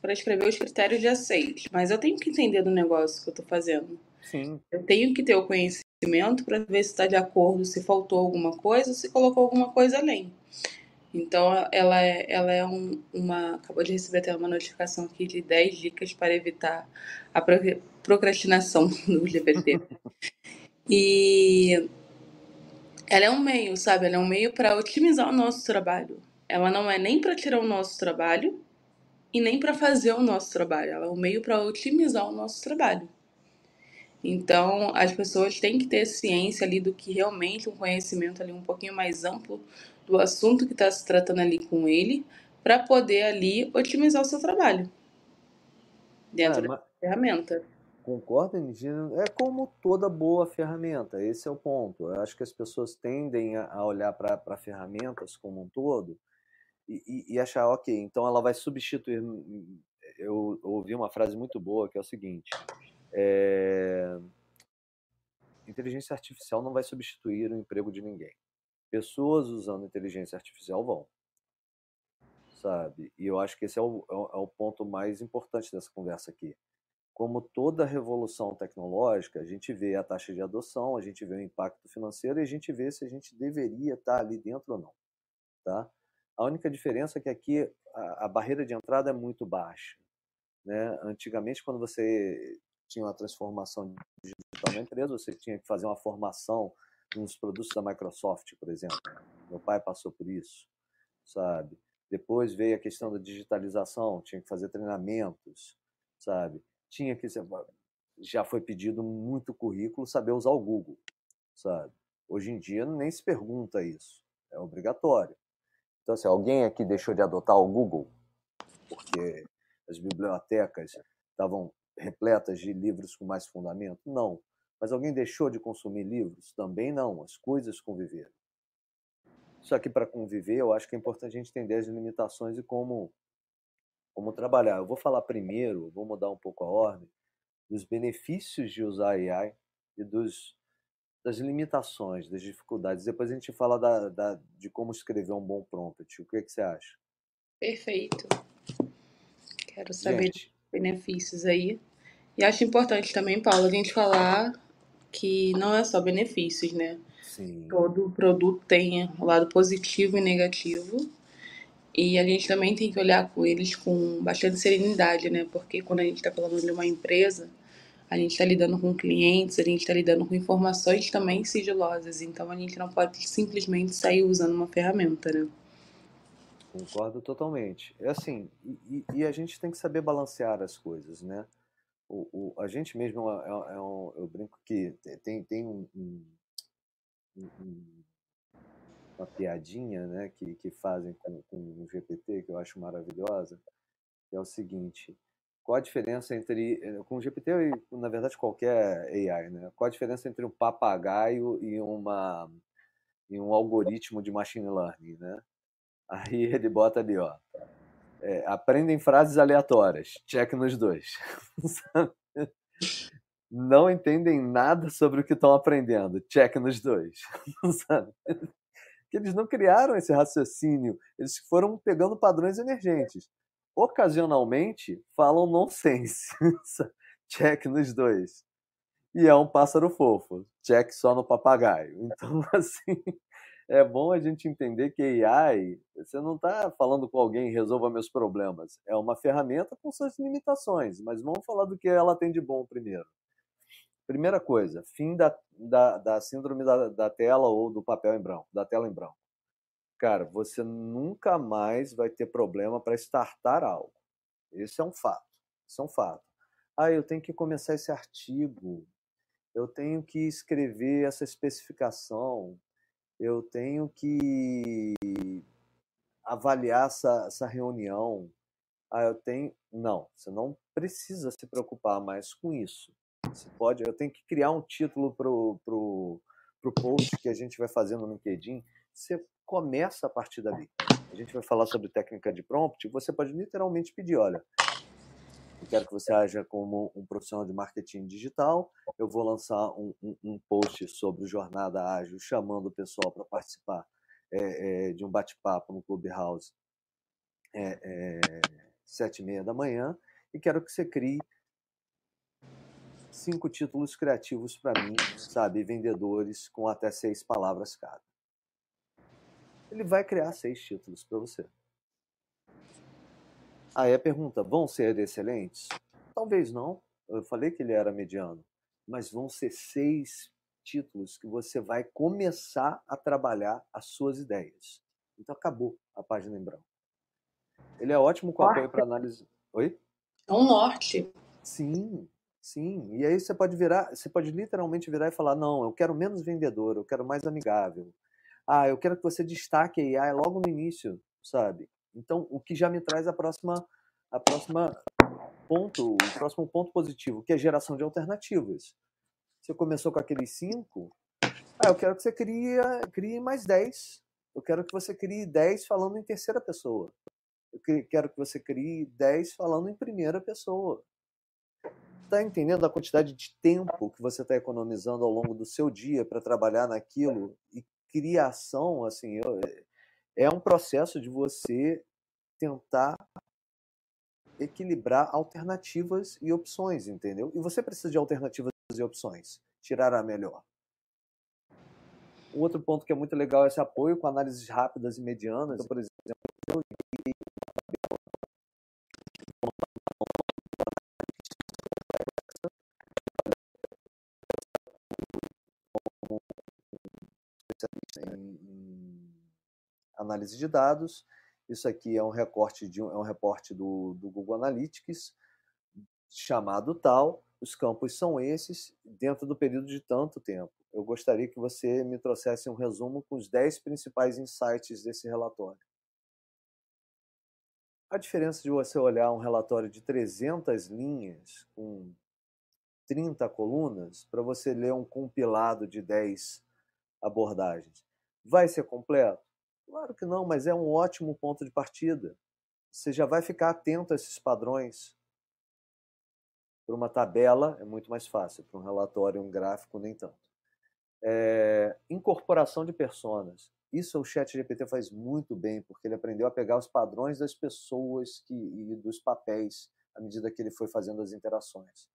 para escrever os critérios de aceite, mas eu tenho que entender do negócio que eu estou fazendo. Sim. Eu tenho que ter o conhecimento para ver se está de acordo, se faltou alguma coisa, se colocou alguma coisa além. Então, ela é, ela é um, uma. Acabou de receber até uma notificação aqui de 10 dicas para evitar a procrastinação no GPT. e ela é um meio, sabe? Ela é um meio para otimizar o nosso trabalho. Ela não é nem para tirar o nosso trabalho e nem para fazer o nosso trabalho. Ela é um meio para otimizar o nosso trabalho. Então, as pessoas têm que ter ciência ali do que realmente um conhecimento ali um pouquinho mais amplo do assunto que está se tratando ali com ele, para poder ali otimizar o seu trabalho dentro é, da ferramenta. Concordo, Nigina. É como toda boa ferramenta, esse é o ponto. Eu acho que as pessoas tendem a olhar para ferramentas como um todo e, e, achar, ok, então ela vai substituir. Eu, eu ouvi uma frase muito boa que é o seguinte: é, inteligência artificial não vai substituir o emprego de ninguém. Pessoas usando inteligência artificial vão. Sabe? E eu acho que esse é o, é o é ponto mais importante dessa conversa aqui como toda revolução tecnológica, a gente vê a taxa de adoção, a gente vê o impacto financeiro e a gente vê se a gente deveria estar ali dentro ou não. Tá? A única diferença é que aqui a, a barreira de entrada é muito baixa. Né? Antigamente, quando você tinha uma transformação digital na empresa, você tinha que fazer uma formação nos produtos da Microsoft, por exemplo. Meu pai passou por isso, sabe? Depois veio a questão da digitalização, tinha que fazer treinamentos, sabe? tinha que já foi pedido muito currículo saber usar o Google, sabe? Hoje em dia nem se pergunta isso, é obrigatório. Então, assim, alguém aqui deixou de adotar o Google porque as bibliotecas estavam repletas de livros com mais fundamento? Não. Mas alguém deixou de consumir livros? Também não. As coisas conviveram. Só que para conviver, eu acho que é importante a gente entender as limitações e como como trabalhar. Eu vou falar primeiro, vou mudar um pouco a ordem, dos benefícios de usar AI e dos, das limitações, das dificuldades. Depois a gente fala da, da, de como escrever um bom prompt. O que, é que você acha? Perfeito. Quero saber dos benefícios aí. E acho importante também, Paulo, a gente falar que não é só benefícios, né? Sim. Todo produto tem o lado positivo e negativo. E a gente também tem que olhar com eles com bastante serenidade, né? Porque quando a gente está falando de uma empresa, a gente está lidando com clientes, a gente está lidando com informações também sigilosas. Então a gente não pode simplesmente sair usando uma ferramenta, né? Concordo totalmente. É assim, e, e a gente tem que saber balancear as coisas, né? O, o a gente mesmo é, é, é um, eu brinco que tem, tem um, um, um uma piadinha né, que, que fazem com, com o GPT, que eu acho maravilhosa, que é o seguinte, qual a diferença entre, eh, com o GPT e, na verdade, qualquer AI, né? qual a diferença entre um papagaio e, uma, e um algoritmo de machine learning, né? Aí ele bota ali, ó, é, aprendem frases aleatórias, check nos dois. Não entendem nada sobre o que estão aprendendo, check nos dois. Que eles não criaram esse raciocínio, eles foram pegando padrões emergentes. ocasionalmente falam nonsense. Check nos dois. E é um pássaro fofo. Check só no papagaio. Então, assim, é bom a gente entender que AI, você não está falando com alguém resolva meus problemas. É uma ferramenta com suas limitações, mas vamos falar do que ela tem de bom primeiro. Primeira coisa, fim da, da, da síndrome da, da tela ou do papel em branco, da tela em branco. Cara, você nunca mais vai ter problema para startar algo. Esse é um fato. Isso é um fato. Ah, eu tenho que começar esse artigo. Eu tenho que escrever essa especificação eu tenho que avaliar essa, essa reunião. Ah, eu tenho. Não, você não precisa se preocupar mais com isso. Você pode. Eu tenho que criar um título para o pro, pro post que a gente vai fazer no LinkedIn. Você começa a partir dali. A gente vai falar sobre técnica de prompt. Você pode literalmente pedir: olha, eu quero que você haja como um profissional de marketing digital. Eu vou lançar um, um, um post sobre jornada ágil, chamando o pessoal para participar é, é, de um bate-papo no Clubhouse é, sete e meia da manhã. E quero que você crie cinco títulos criativos para mim, sabe, vendedores com até seis palavras cada. Ele vai criar seis títulos para você. Aí a pergunta: vão ser excelentes? Talvez não. Eu falei que ele era mediano. Mas vão ser seis títulos que você vai começar a trabalhar as suas ideias. Então acabou a página em branco. Ele é ótimo com apoio para análise. Oi? É um norte. Sim, sim. E aí você pode virar, você pode literalmente virar e falar: não, eu quero menos vendedor, eu quero mais amigável. Ah, eu quero que você destaque a AI logo no início, sabe? Então, o que já me traz a próxima, a próxima ponto, o próximo ponto positivo, que é geração de alternativas. Você começou com aqueles cinco, ah, eu quero que você crie, crie mais dez. Eu quero que você crie dez falando em terceira pessoa. Eu quero que você crie dez falando em primeira pessoa. Está entendendo a quantidade de tempo que você está economizando ao longo do seu dia para trabalhar naquilo e criação, assim, eu, é um processo de você tentar equilibrar alternativas e opções, entendeu? E você precisa de alternativas e opções. Tirar a melhor. Um outro ponto que é muito legal é esse apoio com análises rápidas e medianas. Então, por exemplo, eu análise de dados. Isso aqui é um recorte de um, é um reporte do, do Google Analytics chamado tal. Os campos são esses dentro do período de tanto tempo. Eu gostaria que você me trouxesse um resumo com os 10 principais insights desse relatório. A diferença de você olhar um relatório de 300 linhas com 30 colunas para você ler um compilado de 10 abordagens. Vai ser completo? Claro que não, mas é um ótimo ponto de partida. Você já vai ficar atento a esses padrões. Para uma tabela é muito mais fácil, para um relatório, um gráfico, nem tanto. É, incorporação de personas. Isso o Chat GPT faz muito bem, porque ele aprendeu a pegar os padrões das pessoas que, e dos papéis à medida que ele foi fazendo as interações.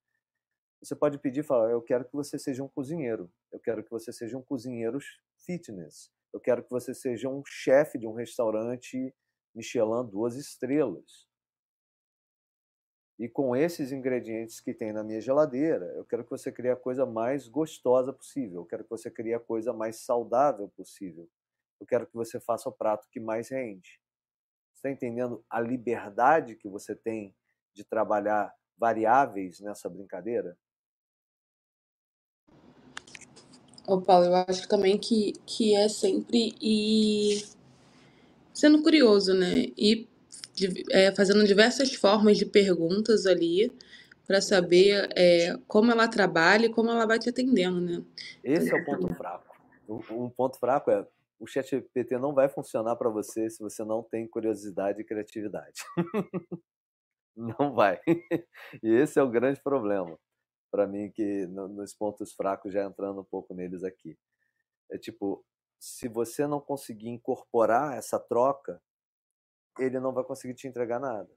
Você pode pedir, falar, eu quero que você seja um cozinheiro, eu quero que você seja um cozinheiro fitness, eu quero que você seja um chefe de um restaurante Michelin duas estrelas. E com esses ingredientes que tem na minha geladeira, eu quero que você crie a coisa mais gostosa possível. Eu quero que você crie a coisa mais saudável possível. Eu quero que você faça o prato que mais rende. Você está entendendo a liberdade que você tem de trabalhar variáveis nessa brincadeira? Ô, Paulo, eu acho também que, que é sempre ir sendo curioso, né? E é, fazendo diversas formas de perguntas ali para saber é, como ela trabalha e como ela vai te atendendo, né? Esse é o ponto fraco. Um ponto fraco é o chat GPT não vai funcionar para você se você não tem curiosidade e criatividade. não vai. E esse é o grande problema para mim que no, nos pontos fracos já entrando um pouco neles aqui. É tipo, se você não conseguir incorporar essa troca, ele não vai conseguir te entregar nada.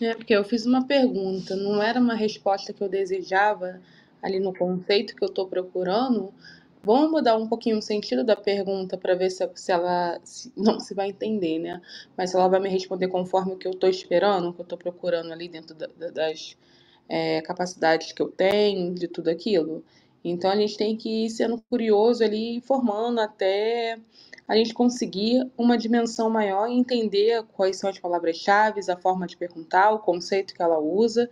É, porque eu fiz uma pergunta, não era uma resposta que eu desejava ali no conceito que eu estou procurando. Vamos mudar um pouquinho o sentido da pergunta para ver se, se ela se, não se vai entender, né? Mas se ela vai me responder conforme o que eu estou esperando, o que eu estou procurando ali dentro da, das é, capacidades que eu tenho, de tudo aquilo. Então a gente tem que ir sendo curioso ali, formando até a gente conseguir uma dimensão maior e entender quais são as palavras-chave, a forma de perguntar, o conceito que ela usa,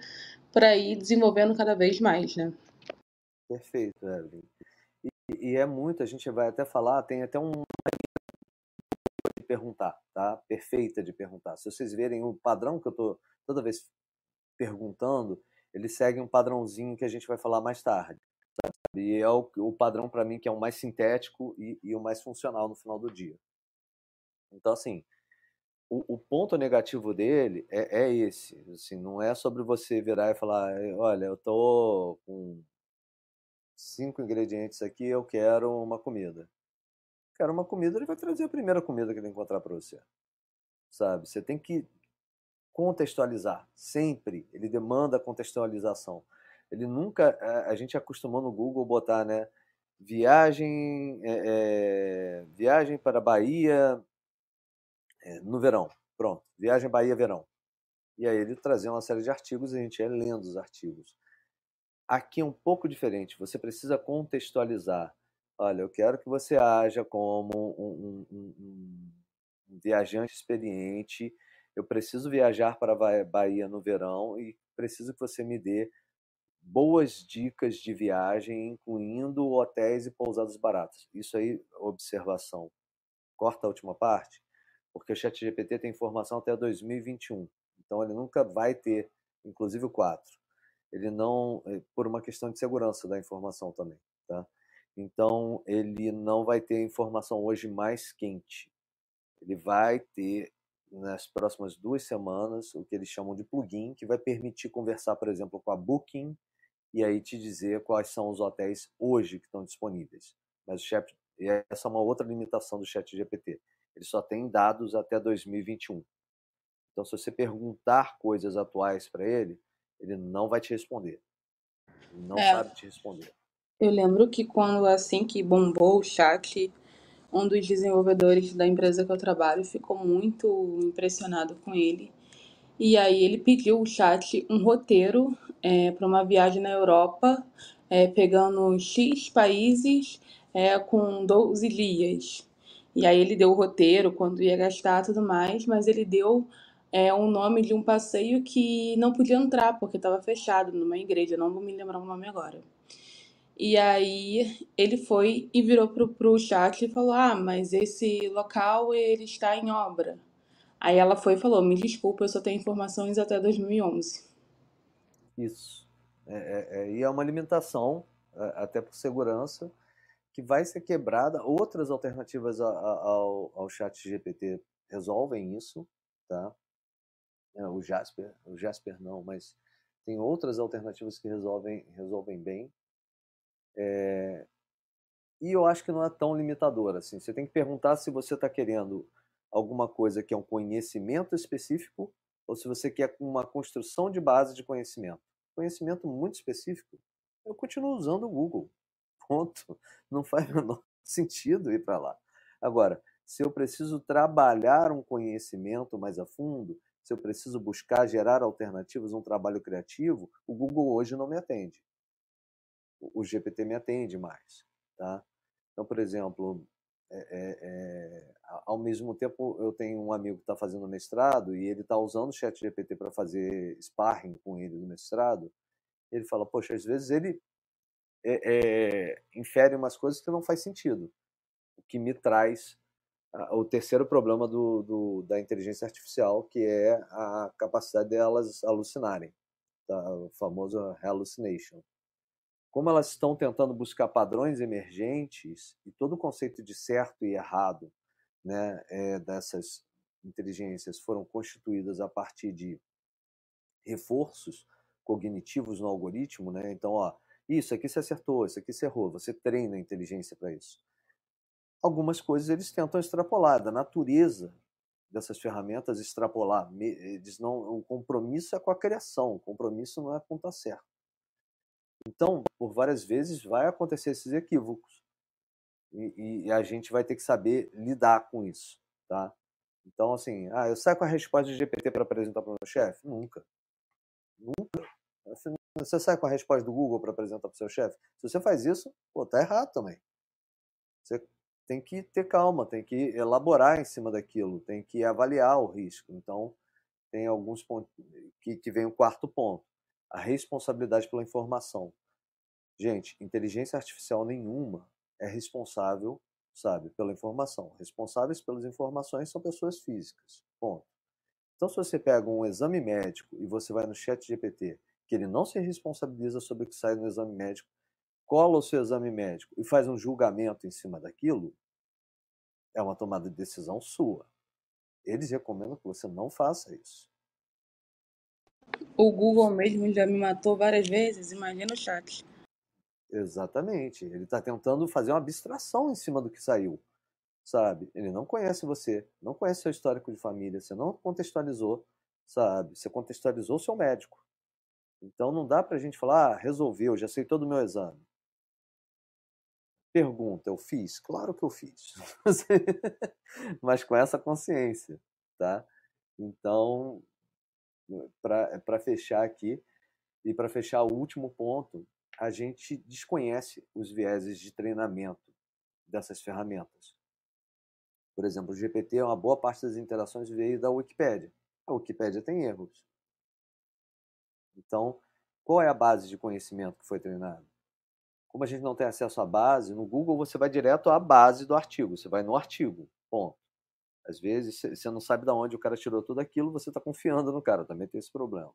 para ir desenvolvendo cada vez mais, né? Perfeito, Evelyn. E, e, é muito, a gente vai até falar, tem até um de perguntar, tá? Perfeita de perguntar. Se vocês verem o padrão que eu tô toda vez perguntando, ele segue um padrãozinho que a gente vai falar mais tarde. E é o, o padrão para mim que é o mais sintético e, e, o mais funcional no final do dia. Então, assim, o, o ponto negativo dele é, é, esse. Assim, não é sobre você virar e falar, olha, eu tô com cinco ingredientes aqui, eu quero uma comida. Quero uma comida, ele vai trazer a primeira comida que ele encontrar para você. Sabe? Você tem que contextualizar, sempre. Ele demanda contextualização. Ele nunca. A, gente acostumou no Google botar, né? Viagem, é, é, viagem para Bahia é, no verão. Pronto, viagem Bahia verão. E aí ele trazia uma série de artigos e a gente ia lendo os artigos. Aqui é um pouco diferente. Você precisa contextualizar. Olha, eu quero que você haja como um, um, um, um viajante experiente. Eu preciso viajar para a Bahia no verão e preciso que você me dê boas dicas de viagem, incluindo hotéis e pousadas baratas. Isso aí, observação. Corta a última parte, porque o ChatGPT tem informação até 2021. Então ele nunca vai ter, inclusive o 4. Ele não, eh, por uma questão de segurança da informação também, tá? Então ele não vai ter informação hoje mais quente. Ele vai ter nas próximas duas semanas o que eles chamam de plugin, que vai permitir conversar, por exemplo, com a Booking e aí te dizer quais são os hotéis hoje que estão disponíveis. Mas o chat, essa é uma outra limitação do chat GPT. Ele só tem dados até 2021. Então, se você perguntar coisas atuais para ele, ele não vai te responder. Ele não é. sabe te responder. Eu lembro que quando assim que bombou o chat, um dos desenvolvedores da empresa que eu trabalho ficou muito impressionado com ele. E aí ele pediu o chat um roteiro é, para uma viagem na Europa, é, pegando X países é, com 12 dias. E aí ele deu o roteiro, quando ia gastar tudo mais, mas ele deu é, um nome de um passeio que não podia entrar, porque estava fechado numa igreja, não vou me lembrar o nome agora. E aí ele foi e virou pro, pro chat e falou: Ah, mas esse local ele está em obra. Aí ela foi e falou: Me desculpa, eu só tenho informações até 2011. Isso. É, é, é, e é uma limitação, é, até por segurança, que vai ser quebrada. Outras alternativas ao, ao chat GPT resolvem isso, tá? É, o Jasper, o Jasper não, mas tem outras alternativas que resolvem, resolvem bem. É, e eu acho que não é tão limitador assim. Você tem que perguntar se você está querendo alguma coisa que é um conhecimento específico ou se você quer uma construção de base de conhecimento. Conhecimento muito específico, eu continuo usando o Google. Ponto. Não faz o menor sentido ir para lá. Agora, se eu preciso trabalhar um conhecimento mais a fundo, se eu preciso buscar gerar alternativas, um trabalho criativo, o Google hoje não me atende. O GPT me atende mais. Tá? Então, por exemplo, é, é, é, ao mesmo tempo eu tenho um amigo que está fazendo mestrado e ele está usando o chat GPT para fazer sparring com ele no mestrado. Ele fala, poxa, às vezes ele é, é, infere umas coisas que não faz sentido. O que me traz o terceiro problema do, do, da inteligência artificial, que é a capacidade delas alucinarem, tá? o famoso hallucination como elas estão tentando buscar padrões emergentes e todo o conceito de certo e errado né, é, dessas inteligências foram constituídas a partir de reforços cognitivos no algoritmo, né? Então, ó, isso aqui se acertou, isso aqui se errou, você treina a inteligência para isso. Algumas coisas eles tentam extrapolar da natureza dessas ferramentas extrapolar. Eles não, o compromisso é com a criação, o compromisso não é com estar certo. Então, por várias vezes vai acontecer esses equívocos. E, e, a gente vai ter que saber lidar com isso, tá? Então, assim, ah, eu saio com a resposta de GPT para apresentar para o meu chefe? Nunca. Nunca. Você sai com a resposta do Google para apresentar para o seu chefe? Se você faz isso, pô, tá errado também. Você tem que ter calma, tem que elaborar em cima daquilo, tem que avaliar o risco. Então, tem alguns pontos que, que vem o quarto ponto a responsabilidade pela informação. Gente, inteligência artificial nenhuma é responsável, sabe, pela informação. Responsáveis pelas informações são pessoas físicas. Ponto. Então, se você pega um exame médico e você vai no chat GPT, que ele não se responsabiliza sobre o que sai no exame médico, cola o seu exame médico e faz um julgamento em cima daquilo, é uma tomada de decisão sua. Eles recomendam que você não faça isso. O Google mesmo já me matou várias vezes, imagina o chat. Exatamente. Ele está tentando fazer uma abstração em cima do que saiu, sabe? Ele não conhece você, não conhece seu histórico de família, você não contextualizou, sabe? Você contextualizou seu médico. Então não dá para a gente falar, ah, resolveu, já sei todo o meu exame. Pergunta, eu fiz? Claro que eu fiz. Mas com essa consciência, tá? Então, para fechar aqui, e para fechar o último ponto, a gente desconhece os vieses de treinamento dessas ferramentas. Por exemplo, o GPT, uma boa parte das interações veio da Wikipédia. A Wikipédia tem erros. Então, qual é a base de conhecimento que foi treinado? Como a gente não tem acesso à base, no Google você vai direto à base do artigo, você vai no artigo, ponto. Às vezes você não sabe de onde o cara tirou tudo aquilo, você está confiando no cara, também tem esse problema,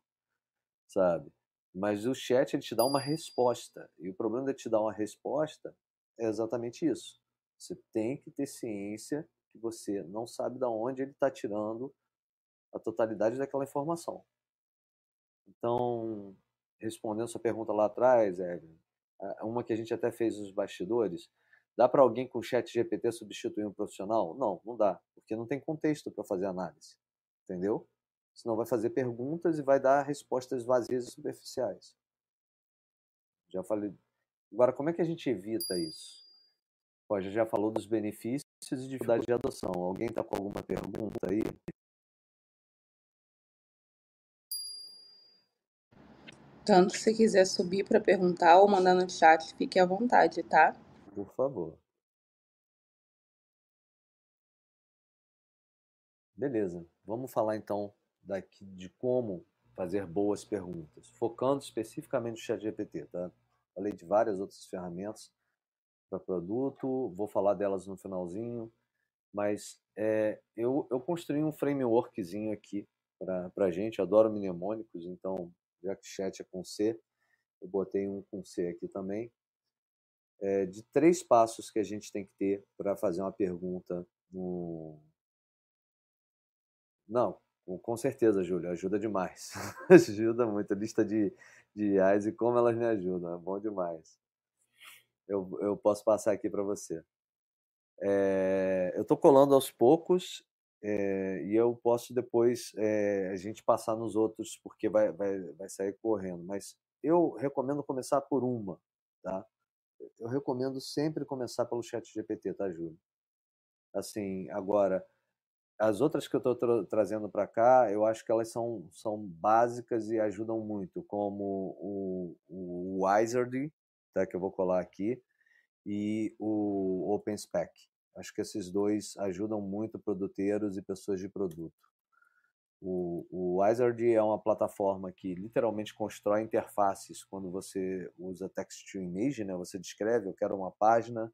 sabe? Mas o chat ele te dá uma resposta e o problema de te dar uma resposta é exatamente isso. Você tem que ter ciência que você não sabe de onde ele está tirando a totalidade daquela informação. Então, respondendo sua pergunta lá atrás, Evelyn, uma que a gente até fez nos bastidores, Dá para alguém com chat GPT substituir um profissional? Não, não dá, porque não tem contexto para fazer análise. Entendeu? Senão vai fazer perguntas e vai dar respostas vazias e superficiais. Já falei. Agora, como é que a gente evita isso? Pô, já falou dos benefícios e dificuldade de adoção. Alguém está com alguma pergunta aí? Tanto se quiser subir para perguntar ou mandar no chat, fique à vontade, tá? Por favor. Beleza, vamos falar então daqui de como fazer boas perguntas, focando especificamente no ChatGPT, tá? Falei de várias outras ferramentas para produto, vou falar delas no finalzinho, mas é, eu, eu construí um frameworkzinho aqui para a gente, adoro mnemônicos, então já que chat é com C, eu botei um com C aqui também, é, de três passos que a gente tem que ter para fazer uma pergunta no. Não, com certeza, Júlio, ajuda demais. ajuda muito. A lista de, de IAs e como elas me ajudam, é bom demais. Eu, eu posso passar aqui para você. É, eu estou colando aos poucos é, e eu posso depois é, a gente passar nos outros porque vai, vai, vai sair correndo. Mas eu recomendo começar por uma, tá? Eu recomendo sempre começar pelo chat GPT, tá, Júlio? Assim, agora, as outras que eu estou tra trazendo para cá, eu acho que elas são, são básicas e ajudam muito, como o, o Wizard, tá, que eu vou colar aqui, e o OpenSpec. Acho que esses dois ajudam muito produteiros e pessoas de produto. O, o Wizard é uma plataforma que literalmente constrói interfaces quando você usa text to image, né? Você descreve, eu quero uma página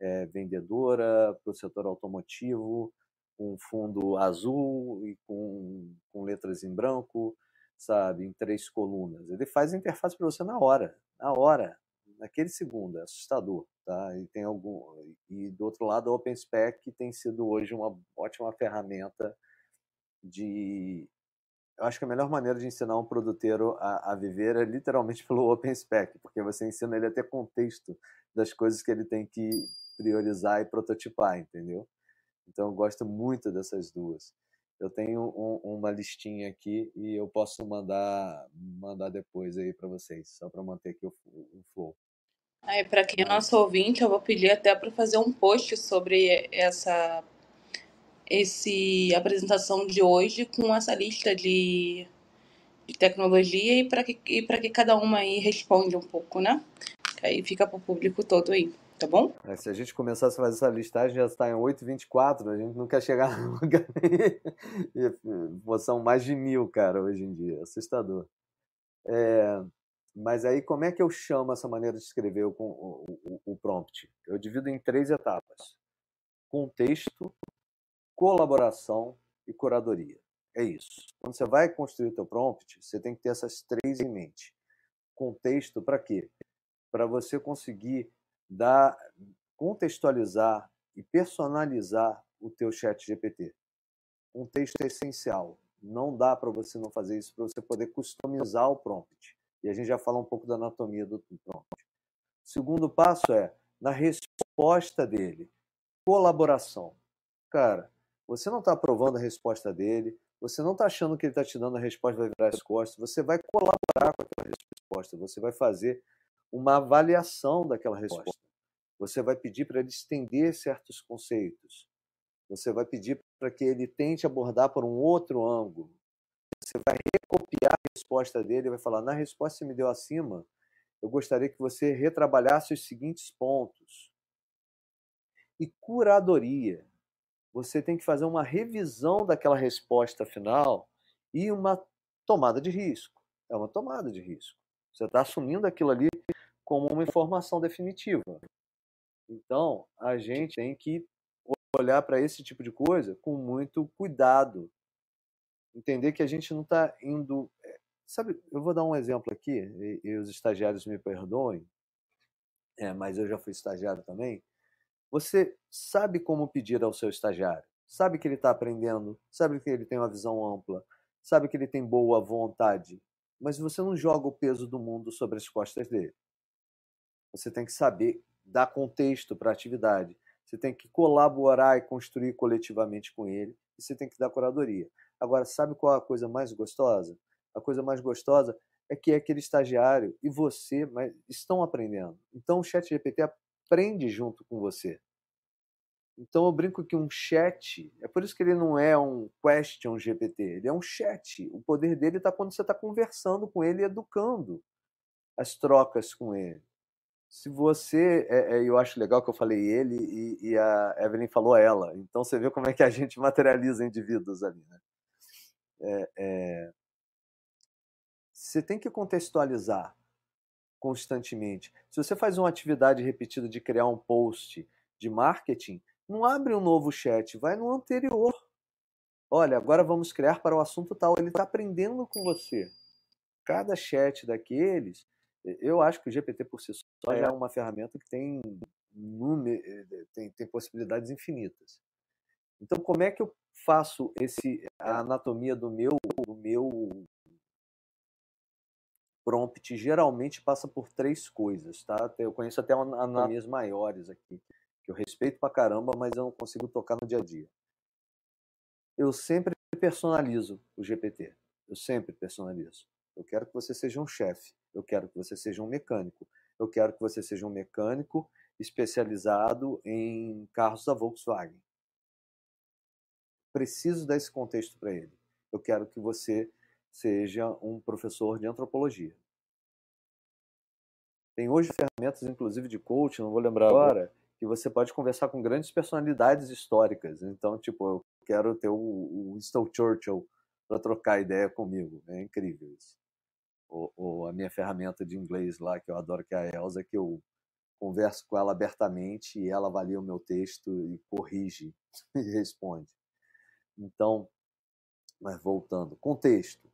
é, vendedora para o setor automotivo, com fundo azul e com, com letras em branco, sabe, em três colunas. Ele faz a interface para você na hora, na hora, naquele segundo, é assustador, tá? E tem algum e do outro lado, o OpenSpec tem sido hoje uma ótima ferramenta de. Eu acho que a melhor maneira de ensinar um produteiro a, a viver é literalmente pelo OpenSpec, porque você ensina ele a ter contexto das coisas que ele tem que priorizar e prototipar, entendeu? Então eu gosto muito dessas duas. Eu tenho um, uma listinha aqui e eu posso mandar mandar depois aí para vocês, só para manter aqui o, o flow. Aí, para quem é nosso ouvinte, eu vou pedir até para fazer um post sobre essa esse apresentação de hoje com essa lista de, de tecnologia e para que, que cada uma aí responde um pouco, né? Aí fica para o público todo aí, tá bom? É, se a gente começasse a fazer essa listagem, já está em 8,24, a gente não quer chegar nunca. São mais de mil, cara, hoje em dia. Assustador. É, mas aí, como é que eu chamo essa maneira de escrever o, o, o prompt? Eu divido em três etapas: contexto, colaboração e curadoria. É isso. Quando você vai construir o teu prompt, você tem que ter essas três em mente. Contexto para quê? Para você conseguir dar, contextualizar e personalizar o teu chat GPT. Contexto é essencial. Não dá para você não fazer isso para você poder customizar o prompt. E a gente já fala um pouco da anatomia do prompt. Segundo passo é, na resposta dele, colaboração. Cara, você não está aprovando a resposta dele, você não está achando que ele está te dando a resposta vai virar as costas, você vai colaborar com aquela resposta, você vai fazer uma avaliação daquela resposta. Você vai pedir para ele estender certos conceitos. Você vai pedir para que ele tente abordar por um outro ângulo. Você vai recopiar a resposta dele e vai falar: na resposta que você me deu acima, eu gostaria que você retrabalhasse os seguintes pontos. E curadoria. Você tem que fazer uma revisão daquela resposta final e uma tomada de risco. É uma tomada de risco. Você está assumindo aquilo ali como uma informação definitiva. Então, a gente tem que olhar para esse tipo de coisa com muito cuidado, entender que a gente não está indo. Eh, sabe, eu vou dar um exemplo aqui, e, e os estagiários me perdoem, é, mas eu já fui estagiário também. Você sabe como pedir ao seu estagiário, sabe que ele está aprendendo, sabe que ele tem uma visão ampla, sabe que ele tem boa vontade, mas você não joga o peso do mundo sobre as costas dele. Você tem que saber dar contexto para a atividade. Você tem que colaborar e construir coletivamente com ele e você tem que dar curadoria. Agora, sabe qual é a coisa mais gostosa? A coisa mais gostosa é que aquele estagiário e você estão aprendendo. Então o chat GPT aprende junto com você. Então eu brinco que um chat, é por isso que ele não é um question GPT, ele é um chat. O poder dele está quando você está conversando com ele educando as trocas com ele. Se você, é, é, eu acho legal que eu falei ele e, e, a Evelyn falou ela. Então você vê como é que a gente materializa indivíduos ali, né? É, é... Você tem que contextualizar constantemente. Se você faz uma atividade repetida de criar um post de marketing, não abre um novo chat, vai no anterior. Olha, agora vamos criar para o assunto tal. Ele está aprendendo com você. Cada chat daqueles, eu acho que o GPT por si só já é uma ferramenta que tem, eh, tem, tem possibilidades infinitas. Então, como é que eu faço esse a anatomia do meu do meu prompt? Geralmente passa por três coisas, tá? Eu conheço até anatomias maiores aqui que eu respeito pra caramba, mas eu não consigo tocar no dia a dia. Eu sempre personalizo o GPT. Eu sempre personalizo. Eu quero que você seja um chefe. Eu quero que você seja um mecânico. Eu quero que você seja um mecânico especializado em carros da Volkswagen. Preciso dar esse contexto para ele. Eu quero que você seja um professor de antropologia. Tem hoje ferramentas, inclusive de coaching, não vou lembrar agora, que você pode conversar com grandes personalidades históricas. Então, tipo, eu quero ter o Winston Churchill para trocar ideia comigo. É incrível isso. Ou, ou, a minha ferramenta de inglês lá, que eu adoro, que é a Elsa, que eu converso com ela abertamente e ela avalia o meu texto e corrige e responde. Então, mas voltando, contexto.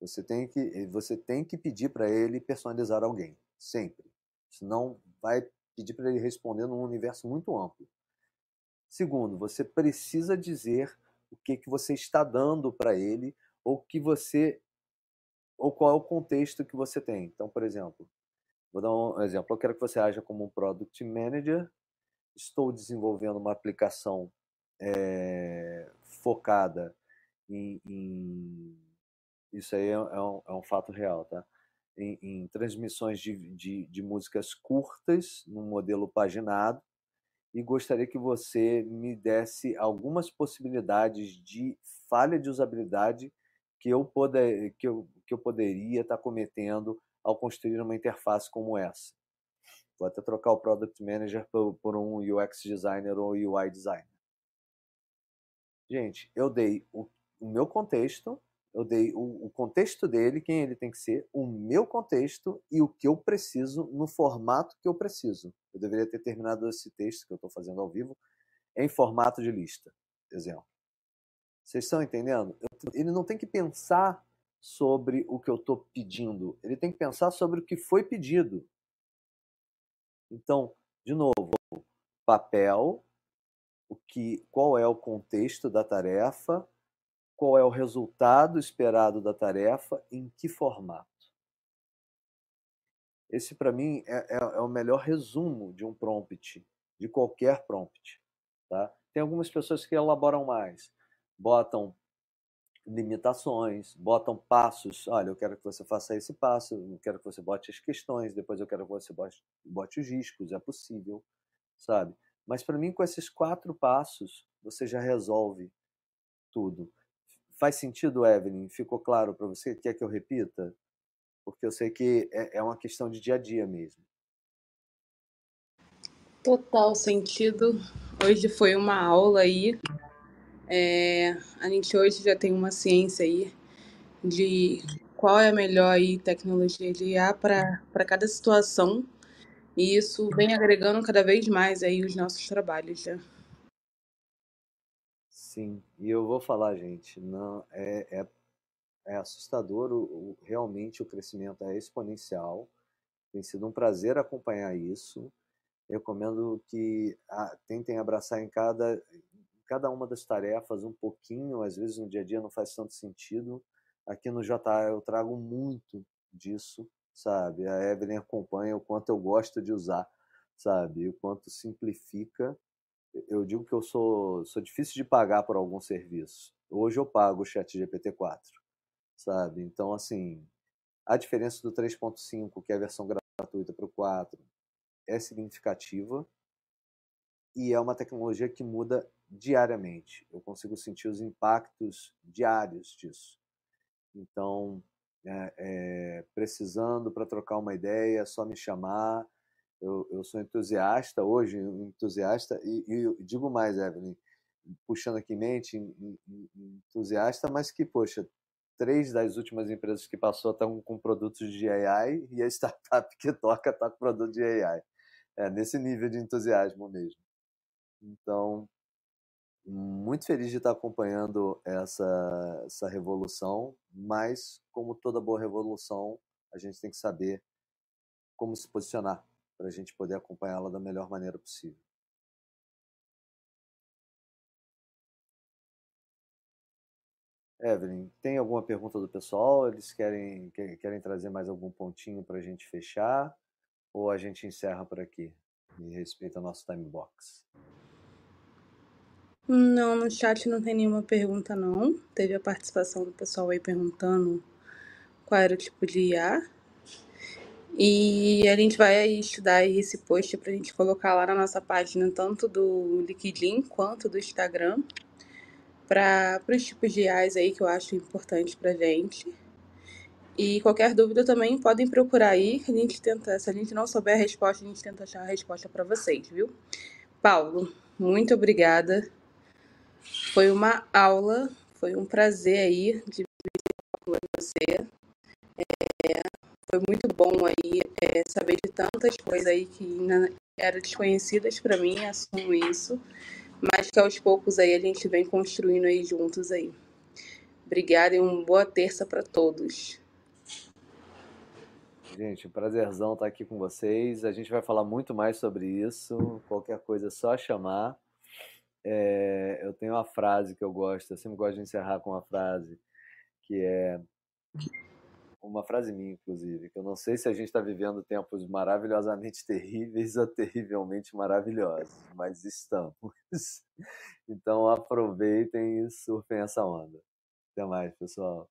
Você tem que, você tem que pedir para ele personalizar alguém, sempre. Senão vai pedir para ele responder num universo muito amplo. Segundo, você precisa dizer o que, que você está dando para ele ou que você ou qual é o contexto que você tem. Então, por exemplo, vou dar um exemplo. Eu quero que você haja como um product manager. Estou desenvolvendo uma aplicação é, focada em, em isso aí é, é, um, é, um, fato real, tá? Em, em transmissões de, de, de, músicas curtas, num modelo paginado, e gostaria que você me desse algumas possibilidades de falha de usabilidade que eu, poder, que eu, que eu poderia estar cometendo ao construir uma interface como essa. Vou até trocar o Product Manager por, por um UX Designer ou UI Designer. Gente, eu dei o, o meu contexto, eu dei o, o, contexto dele, quem ele tem que ser, o meu contexto e o que eu preciso no formato que eu preciso. Eu deveria ter terminado esse texto que eu estou fazendo ao vivo em formato de lista, exemplo. Vocês estão entendendo? Ele não tem que pensar sobre o que eu estou pedindo, ele tem que pensar sobre o que foi pedido. Então, de novo, papel, o que, qual é o contexto da tarefa, qual é o resultado esperado da tarefa, em que formato. Esse, para mim, é, é, é, o melhor resumo de um prompt, de qualquer prompt. Tá? Tem algumas pessoas que elaboram mais, botam limitações, botam passos. Olha, eu quero que você faça esse passo, eu quero que você bote as questões, depois eu quero que você bote, bote os riscos, é possível, sabe? Mas para mim, com esses quatro passos, você já resolve tudo. Faz sentido, Evelyn? Ficou claro para você? Quer que eu repita? Porque eu sei que é, é uma questão de dia a dia mesmo. Total sentido. Hoje foi uma aula aí é, a gente hoje já tem uma ciência aí de qual é a melhor aí, tecnologia de IA para cada situação, e isso vem agregando cada vez mais aí os nossos trabalhos já. Sim, e eu vou falar, gente, não é, é, é assustador, o, o, realmente o crescimento é exponencial, tem sido um prazer acompanhar isso. Recomendo que ah, tentem abraçar em cada, cada uma das tarefas um pouquinho, às vezes no dia a dia não faz tanto sentido. Aqui no JA eu trago muito disso, sabe? A Evelyn acompanha o quanto eu gosto de usar, sabe? O quanto simplifica. Eu digo que eu sou, sou difícil de pagar por algum serviço. Hoje eu pago o Chat GPT-4, sabe? Então, assim, a diferença do 3.5, que é a versão gratuita, para o 4, é significativa e é uma tecnologia que muda diariamente. Eu consigo sentir os impactos diários disso. Então, é, é, precisando para trocar uma ideia, é só me chamar. Eu, eu sou entusiasta hoje, entusiasta, e, e digo mais, Evelyn, puxando aqui em mente, entusiasta, mas que, poxa, três das últimas empresas que passou estão com produtos de AI e a startup que toca está com produto de AI. É nesse nível de entusiasmo mesmo. Então, muito feliz de estar acompanhando essa, essa revolução, mas, como toda boa revolução, a gente tem que saber como se posicionar para a gente poder acompanhá-la da melhor maneira possível. Evelyn, tem alguma pergunta do pessoal? Eles querem, querem trazer mais algum pontinho para a gente fechar? Ou a gente encerra por aqui? E respeita nosso time box. Não, no chat não tem nenhuma pergunta, não. Teve a participação do pessoal aí perguntando qual era o tipo de IA. E a gente vai estudar esse post para a gente colocar lá na nossa página, tanto do LinkedIn quanto do Instagram, para os tipos de IAs aí que eu acho importante para gente. E qualquer dúvida também podem procurar aí, a gente tenta, se a gente não souber a resposta, a gente tenta achar a resposta para vocês, viu? Paulo, muito obrigada foi uma aula, foi um prazer aí de com você. É, foi muito bom aí é, saber de tantas coisas aí que ainda eram desconhecidas para mim, assumo isso, mas que aos poucos aí a gente vem construindo aí juntos aí. Obrigada e uma boa terça para todos. Gente, um prazerzão estar aqui com vocês. A gente vai falar muito mais sobre isso. Qualquer coisa é só chamar. É, eu tenho uma frase que eu gosto, eu sempre gosto de encerrar com uma frase, que é uma frase minha, inclusive, que eu não sei se a gente está vivendo tempos maravilhosamente terríveis ou terrivelmente maravilhosos, mas estamos. Então aproveitem e surfem essa onda. Até mais, pessoal.